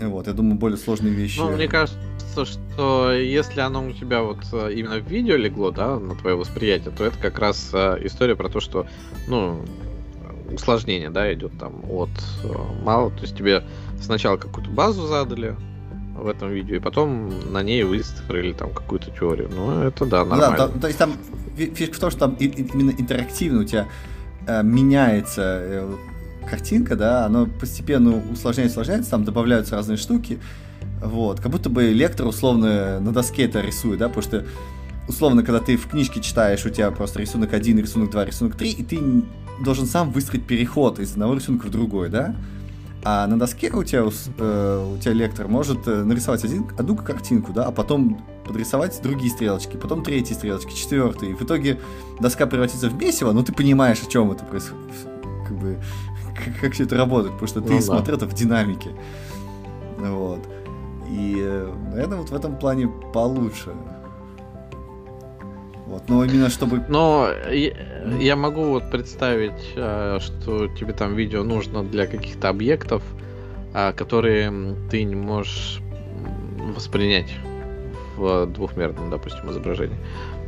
Вот, я думаю, более сложные вещи. Ну, мне кажется, что если оно у тебя вот э, именно в видео легло, да, на твое восприятие, то это как раз э, история про то, что, ну, усложнение, да, идет там от э, мало, то есть тебе сначала какую-то базу задали, в этом видео, и потом на ней выстроили там какую-то теорию. Ну, это да, нормально. Да, то, то есть там фишка в том, что там именно интерактивно у тебя э, меняется э, картинка, да, оно постепенно усложняется, усложняется, там добавляются разные штуки, вот, как будто бы лектор условно на доске это рисует, да, потому что условно, когда ты в книжке читаешь, у тебя просто рисунок 1, рисунок 2, рисунок 3, и ты должен сам выстроить переход из одного рисунка в другой, да, а на доске у тебя, э, у тебя лектор может э, нарисовать один, одну картинку, да, а потом подрисовать другие стрелочки, потом третьи стрелочки, четвертые. И в итоге доска превратится в месиво, но ты понимаешь, о чем это происходит. Как бы, как, как все это работает, потому что ты ну, да. смотрел это в динамике. Вот. И, наверное, вот в этом плане получше. Вот, но именно чтобы... Но я, я могу вот представить, э, что тебе там видео нужно для каких-то объектов, а, которые ты не можешь воспринять в двухмерном, допустим, изображении.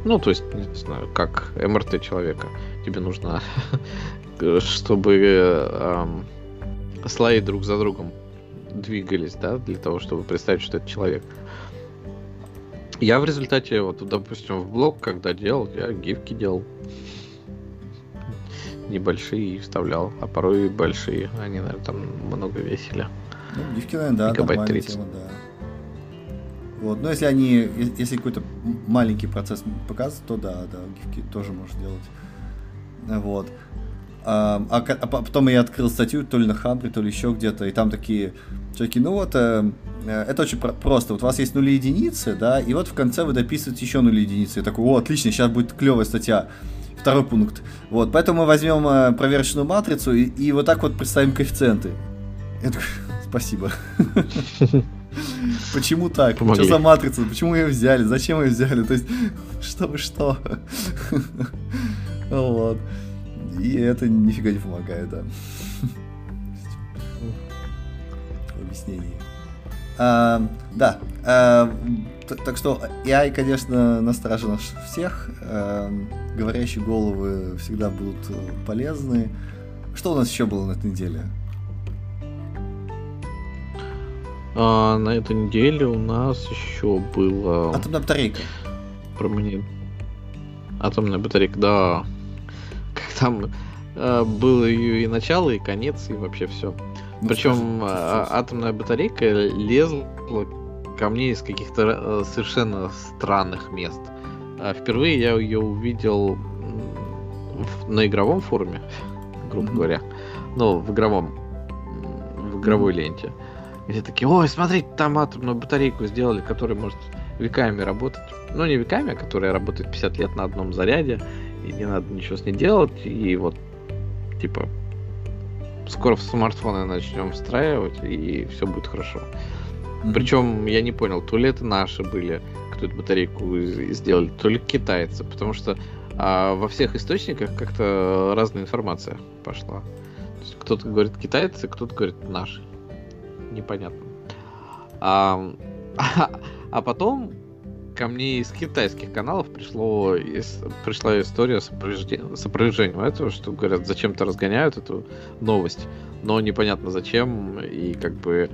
Ну, то есть, не знаю, как МРТ человека. Тебе нужно, чтобы э, слои друг за другом двигались, да, для того, чтобы представить, что это человек. Я в результате, вот, допустим, в блог, когда делал, я гифки делал. Небольшие и вставлял, а порой и большие. Они, наверное, там много весили. Ну, гифки, наверное, да, Мегабайт 30. Тема, да. Вот. Но если они, если какой-то маленький процесс показывают, то да, да, гифки тоже можешь делать. Вот. А, а, а потом я открыл статью то ли на Хабре, то ли еще где-то, и там такие чуваки, ну вот, э, э это очень про- просто. Вот у вас есть нули единицы, да, и вот в конце вы дописываете еще нули единицы. Я такой, о, отлично, сейчас будет клевая статья. Второй пункт. Вот, поэтому мы возьмем э, проверочную матрицу и, и вот так вот представим коэффициенты. Я такой, спасибо. Почему так? Помогли. Что за матрица? Почему ее взяли? Зачем ее взяли? То есть, чтобы что? Вот. И это нифига не помогает, да. Объяснение. А, да. А, так что AI, конечно, на страже нас всех. А, говорящие головы всегда будут полезны. Что у нас еще было на этой неделе? А, на этой неделе у нас еще было... Атомная батарейка. Про мне. Атомная батарейка, да. Как там э, было ее и начало, и конец, и вообще все. Ну, Причем а, атомная батарейка лезла ко мне из каких-то совершенно странных мест. А впервые я ее увидел на игровом форуме, грубо mm-hmm. говоря. Ну, в игровом, в игровой mm-hmm. ленте. Где такие, ой, смотрите, там атомную батарейку сделали, которая может веками работать. Ну, не веками, а которая работает 50 лет на одном заряде, и не надо ничего с ней делать, и вот, типа, скоро в смартфоны начнем встраивать, и все будет хорошо. Mm-hmm. Причем я не понял, то ли это наши были, кто эту батарейку сделали, то ли китайцы, потому что а, во всех источниках как-то разная информация пошла. кто-то говорит китайцы, кто-то говорит наши непонятно. А, а, а потом ко мне из китайских каналов пришло, из, пришла история с опровержением этого, что говорят, зачем-то разгоняют эту новость, но непонятно зачем, и как бы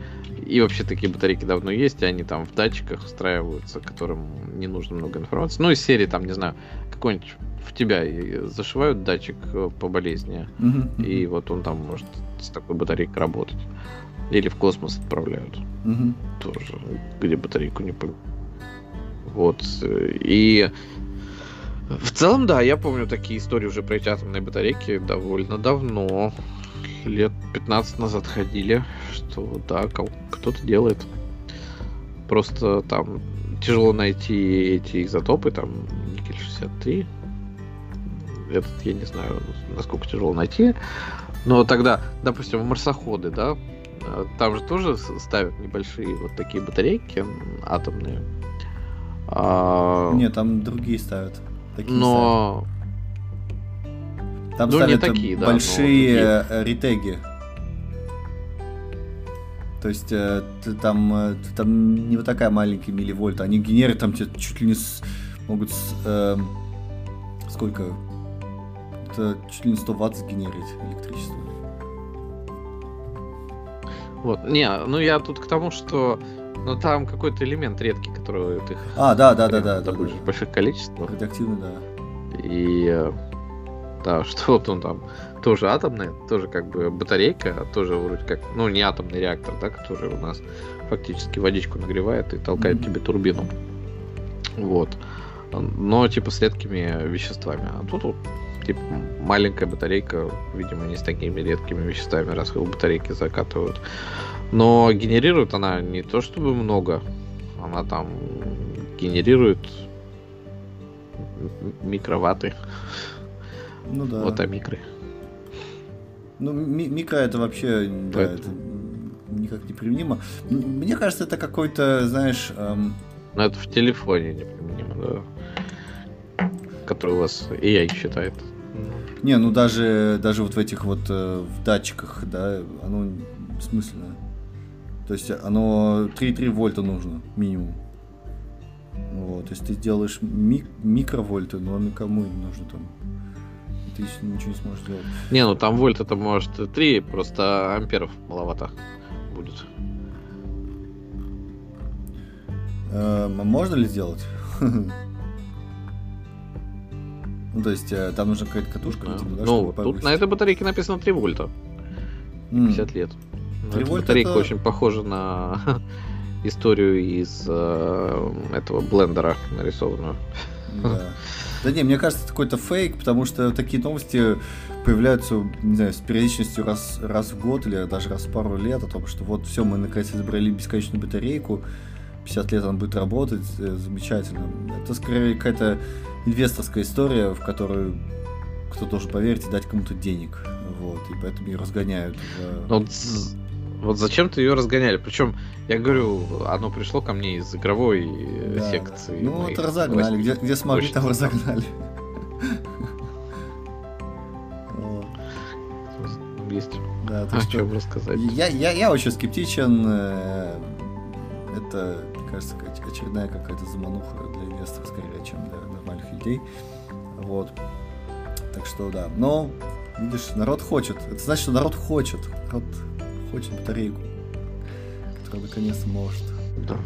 и вообще такие батарейки давно есть, и они там в датчиках встраиваются, которым не нужно много информации. Ну, из серии, там, не знаю, какой-нибудь в тебя зашивают датчик э, по болезни, mm-hmm. и вот он там может с такой батарейкой работать. Или в космос отправляют. Угу. Тоже, где батарейку не помню. Вот. И в целом, да, я помню такие истории уже про эти атомные батарейки довольно давно. Лет 15 назад ходили, что да, кто-то делает. Просто там тяжело найти эти изотопы, там никель 63. Этот я не знаю, насколько тяжело найти. Но тогда, допустим, марсоходы, да, там же тоже ставят небольшие вот такие батарейки атомные. А... Нет, там другие ставят. Такие но... Ставят. Там ну, ставят не такие, большие да, э, ритеги. То есть э, там, э, там не вот такая маленькая милливольт, они генерят там чуть ли не с, могут с, э, сколько? Это чуть ли не 100 ватт генерить электричество. Вот. Не, ну я тут к тому, что ну там какой-то элемент редкий, который ты а, да, да, да, да, да, да, больших количествах. Радиоактивный, да. И э, да, что вот он там тоже атомный, тоже как бы батарейка, тоже вроде как, ну не атомный реактор, да, который у нас фактически водичку нагревает и толкает mm-hmm. тебе турбину. Вот. Но типа с редкими веществами. А тут вот типа маленькая батарейка, видимо, не с такими редкими веществами, раз его батарейки закатывают. Но генерирует она не то чтобы много, она там генерирует микроватты. Ну да. Вот а микры. Ну, ми- микро это вообще, да, это никак не применимо. Мне кажется, это какой-то, знаешь... Эм... Ну, это в телефоне неприменимо, да который у вас AI считает. Не, ну даже, даже вот в этих вот э, в датчиках, да, оно смысленно. То есть оно 3,3 вольта нужно, минимум. Вот, то есть ты делаешь ми- микровольты, но никому не нужно там. Ты ничего не сможешь сделать. Не, ну там вольт это может 3, просто амперов маловато будет. Эм, можно ли сделать? Ну, то есть, э, там нужна какая-то катушка, видимо, да, Ну, тут на этой батарейке написано 3 вольта. М, 50 лет. Ну, 3 эта вольта батарейка это- очень похожа на историю из э, этого блендера нарисованную. Да. Да не, мне кажется, это какой-то фейк, потому что такие новости появляются, не знаю, с периодичностью раз, раз в год или даже раз в пару лет о том, что вот все, мы наконец изобрели бесконечную батарейку, 50 лет она будет работать, э, замечательно. Это скорее какая-то инвесторская история, в которую кто должен поверить и дать кому-то денег. Вот, и поэтому ее разгоняют. в- Ну, вот, з- вот зачем-то ее разгоняли. Причем, я говорю, оно пришло ко мне из игровой э, Да, секции. да. Ну, это разогнали. Где, где смогли, там разогнали. Вот, Есть. Да, А так о что... чем рассказать? Я, я, я очень скептичен. э, Это, мне кажется, очередная какая-то замануха для инвесторов, скорее, чем для нормальных людей. Вот. Так что да. Но, видишь, народ хочет. Это значит, что народ хочет. Народ хочет батарейку, которая наконец-то может. Да.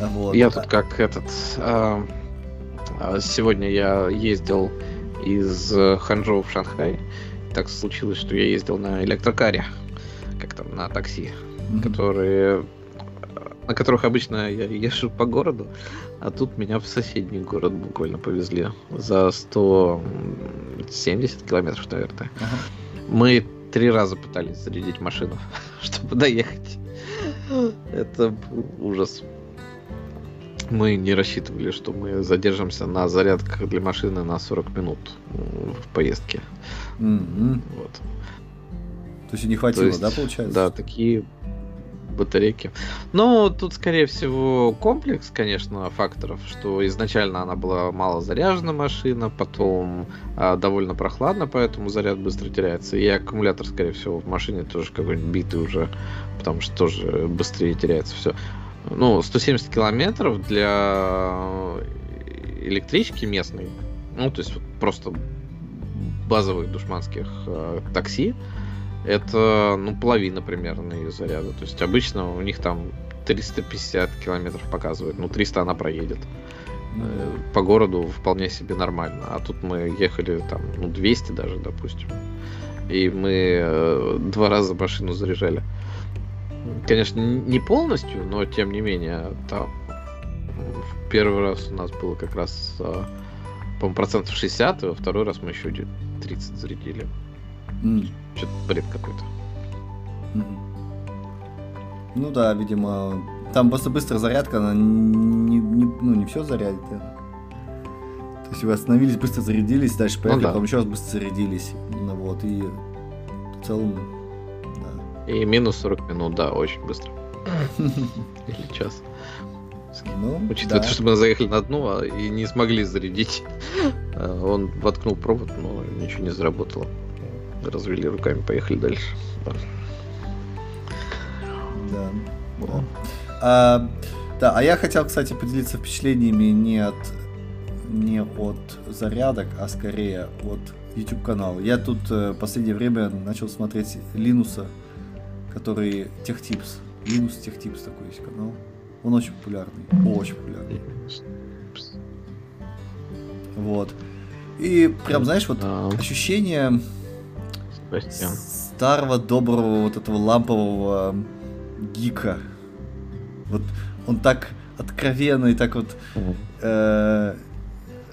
А Вот. Я тут как этот... а, Сегодня я ездил из э, Ханчжоу в Шанхай. Так случилось, что я ездил на электрокаре, как там, на такси, Мгм. которые на которых обычно я езжу по городу, а тут меня в соседний город буквально повезли за 170 километров, наверное. Ага. Мы три раза пытались зарядить машину, чтобы доехать. Это ужас. Мы не рассчитывали, что мы задержимся на зарядках для машины на 40 минут в поездке. Мгм. Вот. То есть не хватило, есть, да, получается? Да, такие батарейки. Но тут, скорее всего, комплекс, конечно, факторов, что изначально она была мало заряжена машина, потом а, довольно прохладно, поэтому заряд быстро теряется. И аккумулятор, скорее всего, в машине тоже какой-нибудь битый уже, потому что тоже быстрее теряется все. Ну, 170 километров для электрички местной, ну, то есть просто базовых душманских э, такси, это, ну, половина примерно ее заряда. То есть обычно у них там 350 километров показывает, ну, 300 она проедет. Э, По городу вполне себе нормально. А тут мы ехали там, ну, 200 даже, допустим. И мы э, два раза машину заряжали. Конечно, не полностью, но тем не менее, там в первый раз у нас было как раз, э, по-моему, процентов 60, и во второй раз мы еще где-то 30 зарядили. Что-то бред какой-то. Ну да, видимо, там просто быстрая зарядка, она не, не- ну, не все зарядит. То есть вы остановились, быстро зарядились, дальше поехали, да. потом еще раз быстро зарядились. Ну вот, и в целом, да. И минус 40 минут, да, очень быстро. Или час. Ну, Учитывая, да. что мы заехали на дно а, и не смогли зарядить. А, Он воткнул провод, но ничего не заработало. Развели руками, поехали дальше. Да. Да. да. А, да, а я хотел, кстати, поделиться впечатлениями не от не от зарядок, а скорее от YouTube канала. Я тут э, последнее время начал смотреть Линуса, который Техтипс. Линус Техтипс такой есть канал. Он очень популярный, очень популярный. Вот. И прям, знаешь, вот Да, ощущение Себастьян. старого доброго вот этого лампового гика. Вот он так откровенно и так вот э,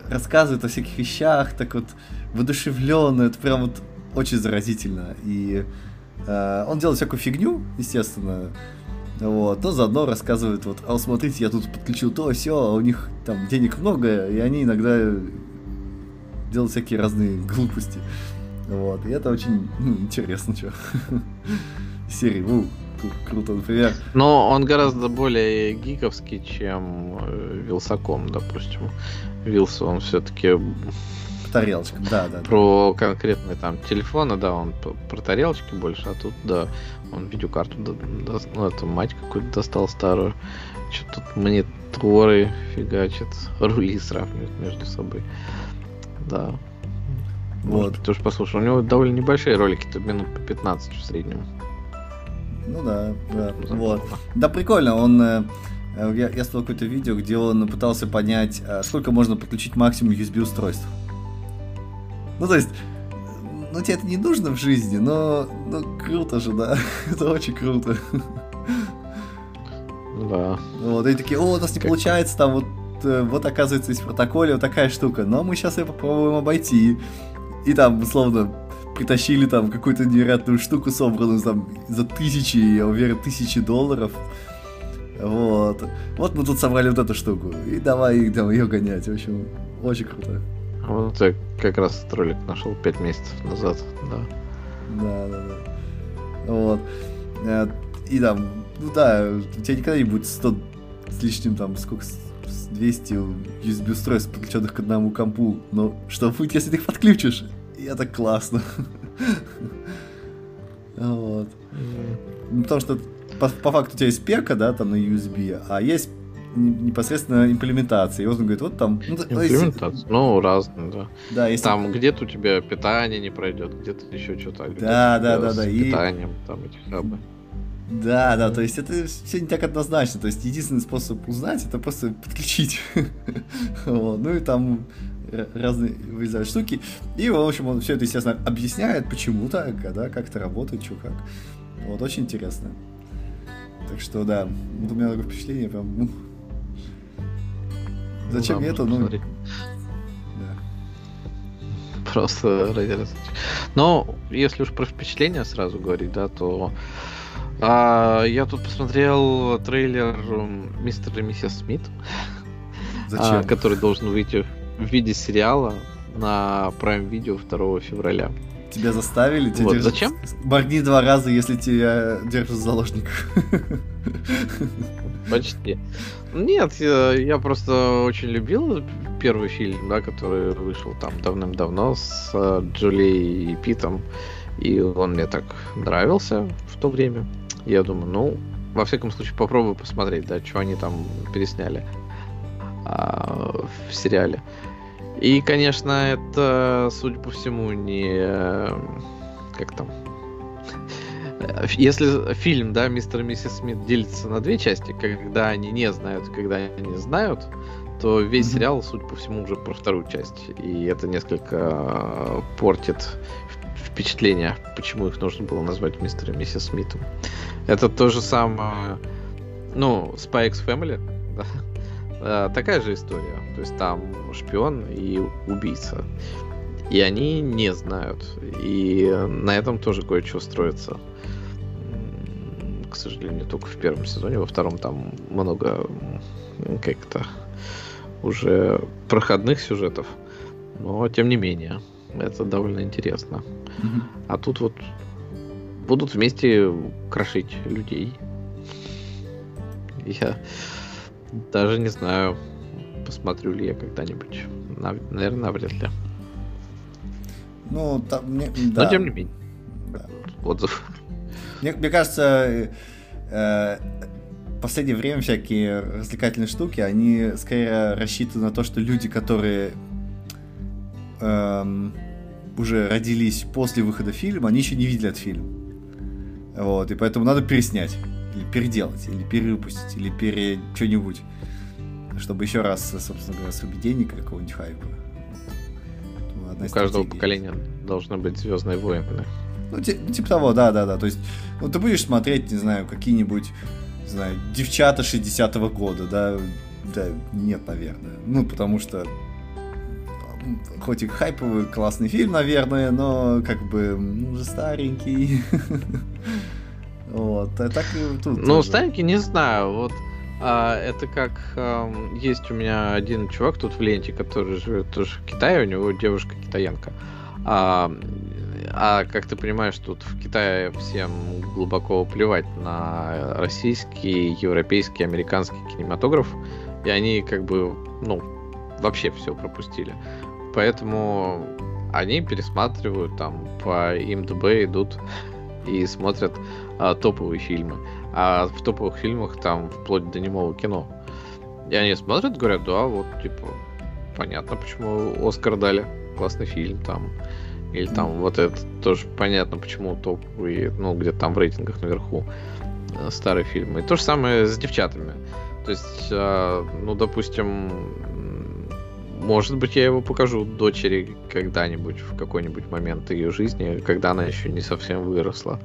рассказывает о всяких вещах, так вот воодушевленно, это прям вот очень заразительно. И э, он делает всякую фигню, естественно, вот, но заодно рассказывает, вот, а смотрите, я тут подключил то, все, а у них там денег много, и они иногда делают всякие разные глупости. Вот, и это очень ну, интересно, что. Серии, ну, круто, например. Но он гораздо более гиковский, чем э, Вилсаком, допустим. Вилса он все-таки тарелочка, да, да. Про да. конкретные там телефоны, да, он про тарелочки больше, а тут, да, он видеокарту, да, да, ну, это мать какую-то достал старую. Что тут мониторы фигачат, рули сравнивают между собой. Да. Вот. Ты уж послушай, у него довольно небольшие ролики, тут минут по 15 в среднем. Ну да, да. Вот. Да, прикольно, он э, я, я смотрел какое-то видео, где он пытался понять, э, сколько можно подключить максимум USB устройств. Ну, то есть, ну, тебе это не нужно в жизни, но ну, круто же, да. это очень круто. Да. Вот, и такие, о, у нас не получается, там вот, э, вот оказывается, есть в протоколе вот такая штука, но мы сейчас ее попробуем обойти. И там, условно, притащили там какую-то невероятную штуку, собранную там за тысячи, я уверен, тысячи долларов. Вот. Вот мы тут собрали вот эту штуку. И давай там ее гонять. В общем, очень круто. Вот я как раз этот ролик нашел 5 месяцев назад, да. Да, да, да. Вот. Э, и там, ну да, у тебя никогда не будет 100 с лишним там, сколько, 200 USB устройств, подключенных к одному компу. Но что будет, если ты их подключишь? И это классно. Вот. Ну, потому что по, по факту у тебя есть пека, да, там на USB, а есть непосредственно имплементации. И он говорит, вот там... Ну, Имплементация, есть... ну, разные, да. Да, если... Там где-то у тебя питание не пройдет, где-то еще что-то. Да, да, да, да. С питанием, и... там эти хабы. Да, да, то есть это все не так однозначно. То есть единственный способ узнать это просто подключить. вот. Ну и там разные вырезают штуки. И, в общем, он все это, естественно, объясняет, почему так, да, как это работает, что как. Вот, очень интересно. Так что, да, у меня такое впечатление, прям, ну, Зачем ну, да, это? Ну, да. Просто ради Но если уж про впечатление сразу говорить, да, то а, я тут посмотрел трейлер Мистера и миссис Смит, а, который должен выйти в виде сериала на Prime Video 2 февраля. Тебя заставили? Вот, держат... Зачем? Моргни два раза, если тебя держат в заложниках. Почти. Нет, я, я просто очень любил первый фильм, да, который вышел там давным-давно с uh, Джулией и Питом. И он мне так нравился в то время. Я думаю, ну, во всяком случае, попробую посмотреть, да, что они там пересняли а, в сериале. И, конечно, это, судя по всему, не... Как там? Если фильм, да, мистер и миссис Смит делится на две части, когда они не знают, когда они знают, то весь mm-hmm. сериал, судя по всему, уже про вторую часть. И это несколько портит впечатление, почему их нужно было назвать мистер и миссис Смитом. Это то же самое, ну, X Family, да, Э, такая же история. То есть там шпион и убийца. И они не знают. И на этом тоже кое-что строится. К сожалению, только в первом сезоне. Во втором там много как-то уже проходных сюжетов. Но тем не менее, это довольно интересно. Mm-hmm. А тут вот будут вместе крошить людей. Я даже не знаю, посмотрю ли я когда-нибудь. Наверное, навряд ли. Ну, там, мне, да. Но тем не менее. Да. Отзыв. Мне, мне кажется, э, в последнее время всякие развлекательные штуки, они скорее рассчитаны на то, что люди, которые э, уже родились после выхода фильма, они еще не видели этот фильм. Вот, и поэтому надо переснять или переделать, или перевыпустить, или пере... что-нибудь, чтобы еще раз, собственно говоря, срубить денег какого-нибудь хайпа. Одна У каждого поколения должны быть Звездные войны. Ну, типа того, да, да, да. То есть, ну, ты будешь смотреть, не знаю, какие-нибудь, не знаю, девчата 60-го года, да? Да, нет, наверное. Ну, потому что хоть и хайповый классный фильм, наверное, но как бы уже старенький. Вот, а так и тут. Ну, старенький не знаю, вот а, это как а, есть у меня один чувак тут в ленте, который живет тоже в Китае, у него девушка китаянка. А, А как ты понимаешь, тут в Китае всем глубоко плевать на российский, европейский, американский кинематограф, и они как бы, ну, вообще все пропустили. Поэтому они пересматривают там по ИМДБ идут и смотрят а, топовые фильмы. А в топовых фильмах там вплоть до немого кино. И они смотрят, говорят, да, вот, типа, понятно, почему Оскар дали. Классный фильм там. Или там вот это тоже понятно, почему топовый, ну, где-то там в рейтингах наверху э, старые фильмы. И то же самое с девчатами. То есть, э, ну, допустим, может быть, я его покажу дочери когда-нибудь, в какой-нибудь момент ее жизни, когда она еще не совсем выросла.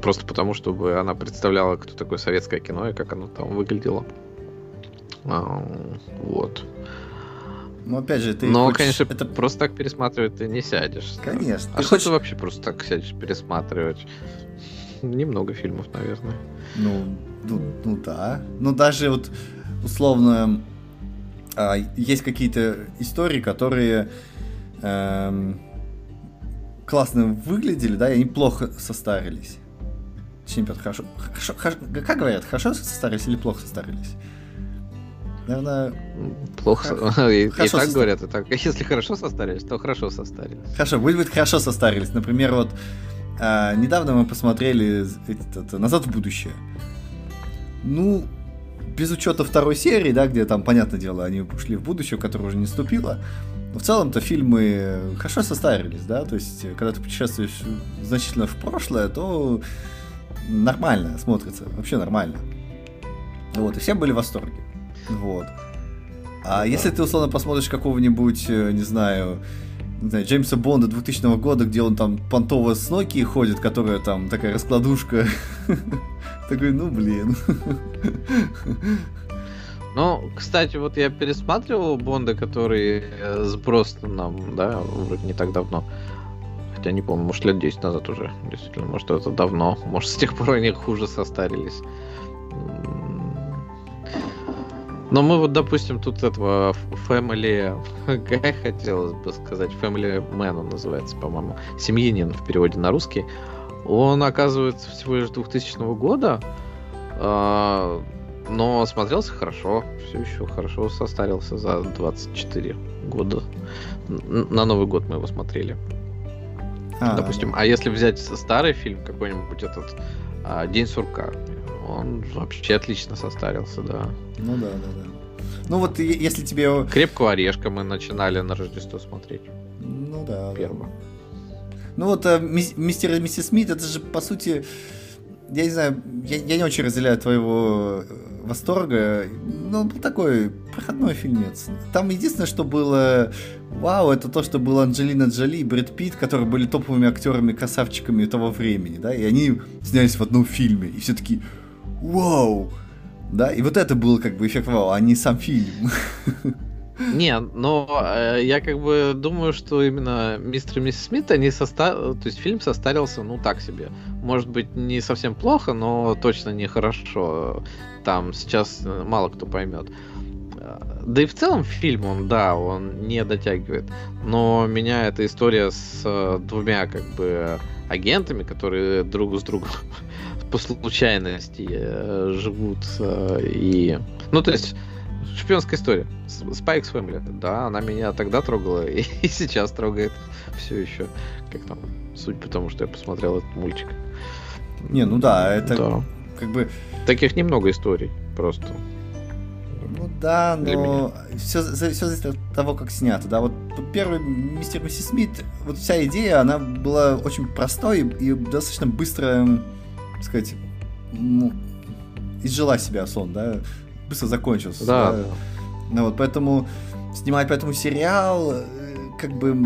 Просто потому, чтобы она представляла, кто такое советское кино и как оно там выглядело. А, вот. Ну, опять же, ты Но, хочешь... конечно, это просто так пересматривать ты не сядешь. Конечно. А что хочешь- ты вообще просто так сядешь пересматривать? Немного фильмов, наверное. Ну, ну, ну да. Ну даже вот условно есть какие-то истории, которые эм, классно выглядели, да, и они плохо состарились. Петр, хорошо, хорошо, хорошо- как говорят, хорошо состарились или плохо состарились? Наверное, Плохо. Хо- И, и так состар- говорят, и так. Если хорошо состарились, то хорошо состарились. Хорошо, будет, будет хорошо состарились. Например, вот а, недавно мы посмотрели этот, «Назад в будущее». Ну, без учета второй серии, да, где там, понятное дело, они ушли в будущее, которое уже не наступило. Но в целом-то фильмы хорошо состарились, да, то есть, э, когда ты путешествуешь значительно в прошлое, то нормально смотрится, вообще нормально. Вот, и все были в восторге. Вот. А если ты, условно, посмотришь какого-нибудь, э, не знаю, не знаю, Джеймса Бонда 2000 года, где он там понтово с Nokia ходит, которая там такая раскладушка. Такой, ну блин. Ну, кстати, вот я пересматривал Бонда, который э, с Бростоном, да, вроде не так давно. Хотя не помню, может лет 10 назад уже. Действительно, может это давно. Может с тех пор они хуже состарились. Но мы вот, допустим, тут этого Family Guy, хотелось бы сказать, Family Man он называется, по-моему. Семьянин в переводе на русский. Он, оказывается, всего лишь 2000 года. а, но смотрелся хорошо, все еще хорошо состарился за 24 года. На Новый год мы его смотрели, А, допустим. А если взять старый фильм, какой-нибудь этот а, День сурка, он вообще отлично состарился, да. Ну да, да, да. Ну вот если тебе... Крепкого орешка мы начинали на Рождество смотреть. Ну да. да. Ну вот э, мис- мистер и миссис Смит, это же по сути, я не знаю, я, я не очень разделяю твоего э, восторга. Ну, был такой проходной фильмец. Там единственное, что было вау, это то, что был Анджелина Джоли и Брэд Питт, которые были топовыми актерами-красавчиками того времени, да, и они снялись в одном фильме, и все таки вау, да, и вот это был как бы эффект вау, а не сам фильм. Не, но э, я как бы думаю, что именно мистер и миссис Смит, они соста... то есть фильм состарился, ну так себе. Может быть, не совсем плохо, но точно не хорошо. Там сейчас э, мало кто поймет. Э, Да и в целом фильм, он, да, он не дотягивает. Но меня эта история с э, двумя, как бы, агентами, которые друг с другом по случайности живут и... Ну, то есть, шпионская история. С- Spikes Family, да, она меня тогда трогала и, и сейчас трогает все еще. Как там, суть потому, что я посмотрел этот мультик. Не, ну да, это Да. как бы Таких немного историй, просто. Ну да, но все, зависит от того, как снято. Да, вот первый мистер и миссис Смит, вот вся идея, она была очень простой и, достаточно быстро, так сказать, ну, изжила себя сон, да, быстро закончился. Да, да. Ну вот, поэтому снимать поэтому сериал, э, как бы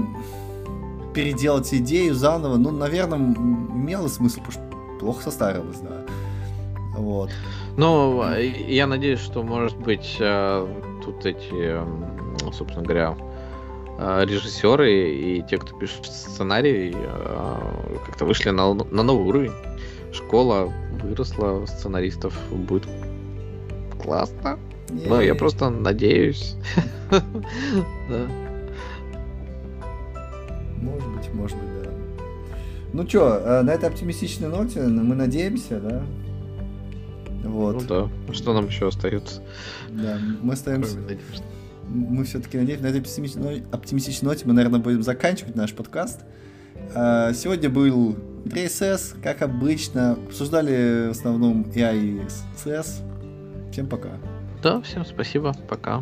переделать идею заново, ну, наверное, имело смысл, потому что плохо состарилось, да. Вот. Ну, и- я надеюсь, что, может быть, э, тут эти, собственно говоря, э, режиссеры и те, кто пишет сценарий, э, как-то вышли на, на новый уровень. Школа выросла, сценаристов будет классно. Ну, я Ей. просто надеюсь. Да. Может быть, может быть, да. Ну что, э, на этой оптимистичной ноте мы надеемся, да? Вот. Ну да. Что нам еще остается? Да, мы остаемся. Мы все-таки надеемся, на этой оптимистичной ноте мы, наверное, будем заканчивать наш подкаст. А, сегодня был Андрей СС, как обычно. Обсуждали в основном AI и CS. Всем пока. Да, всем спасибо. Пока.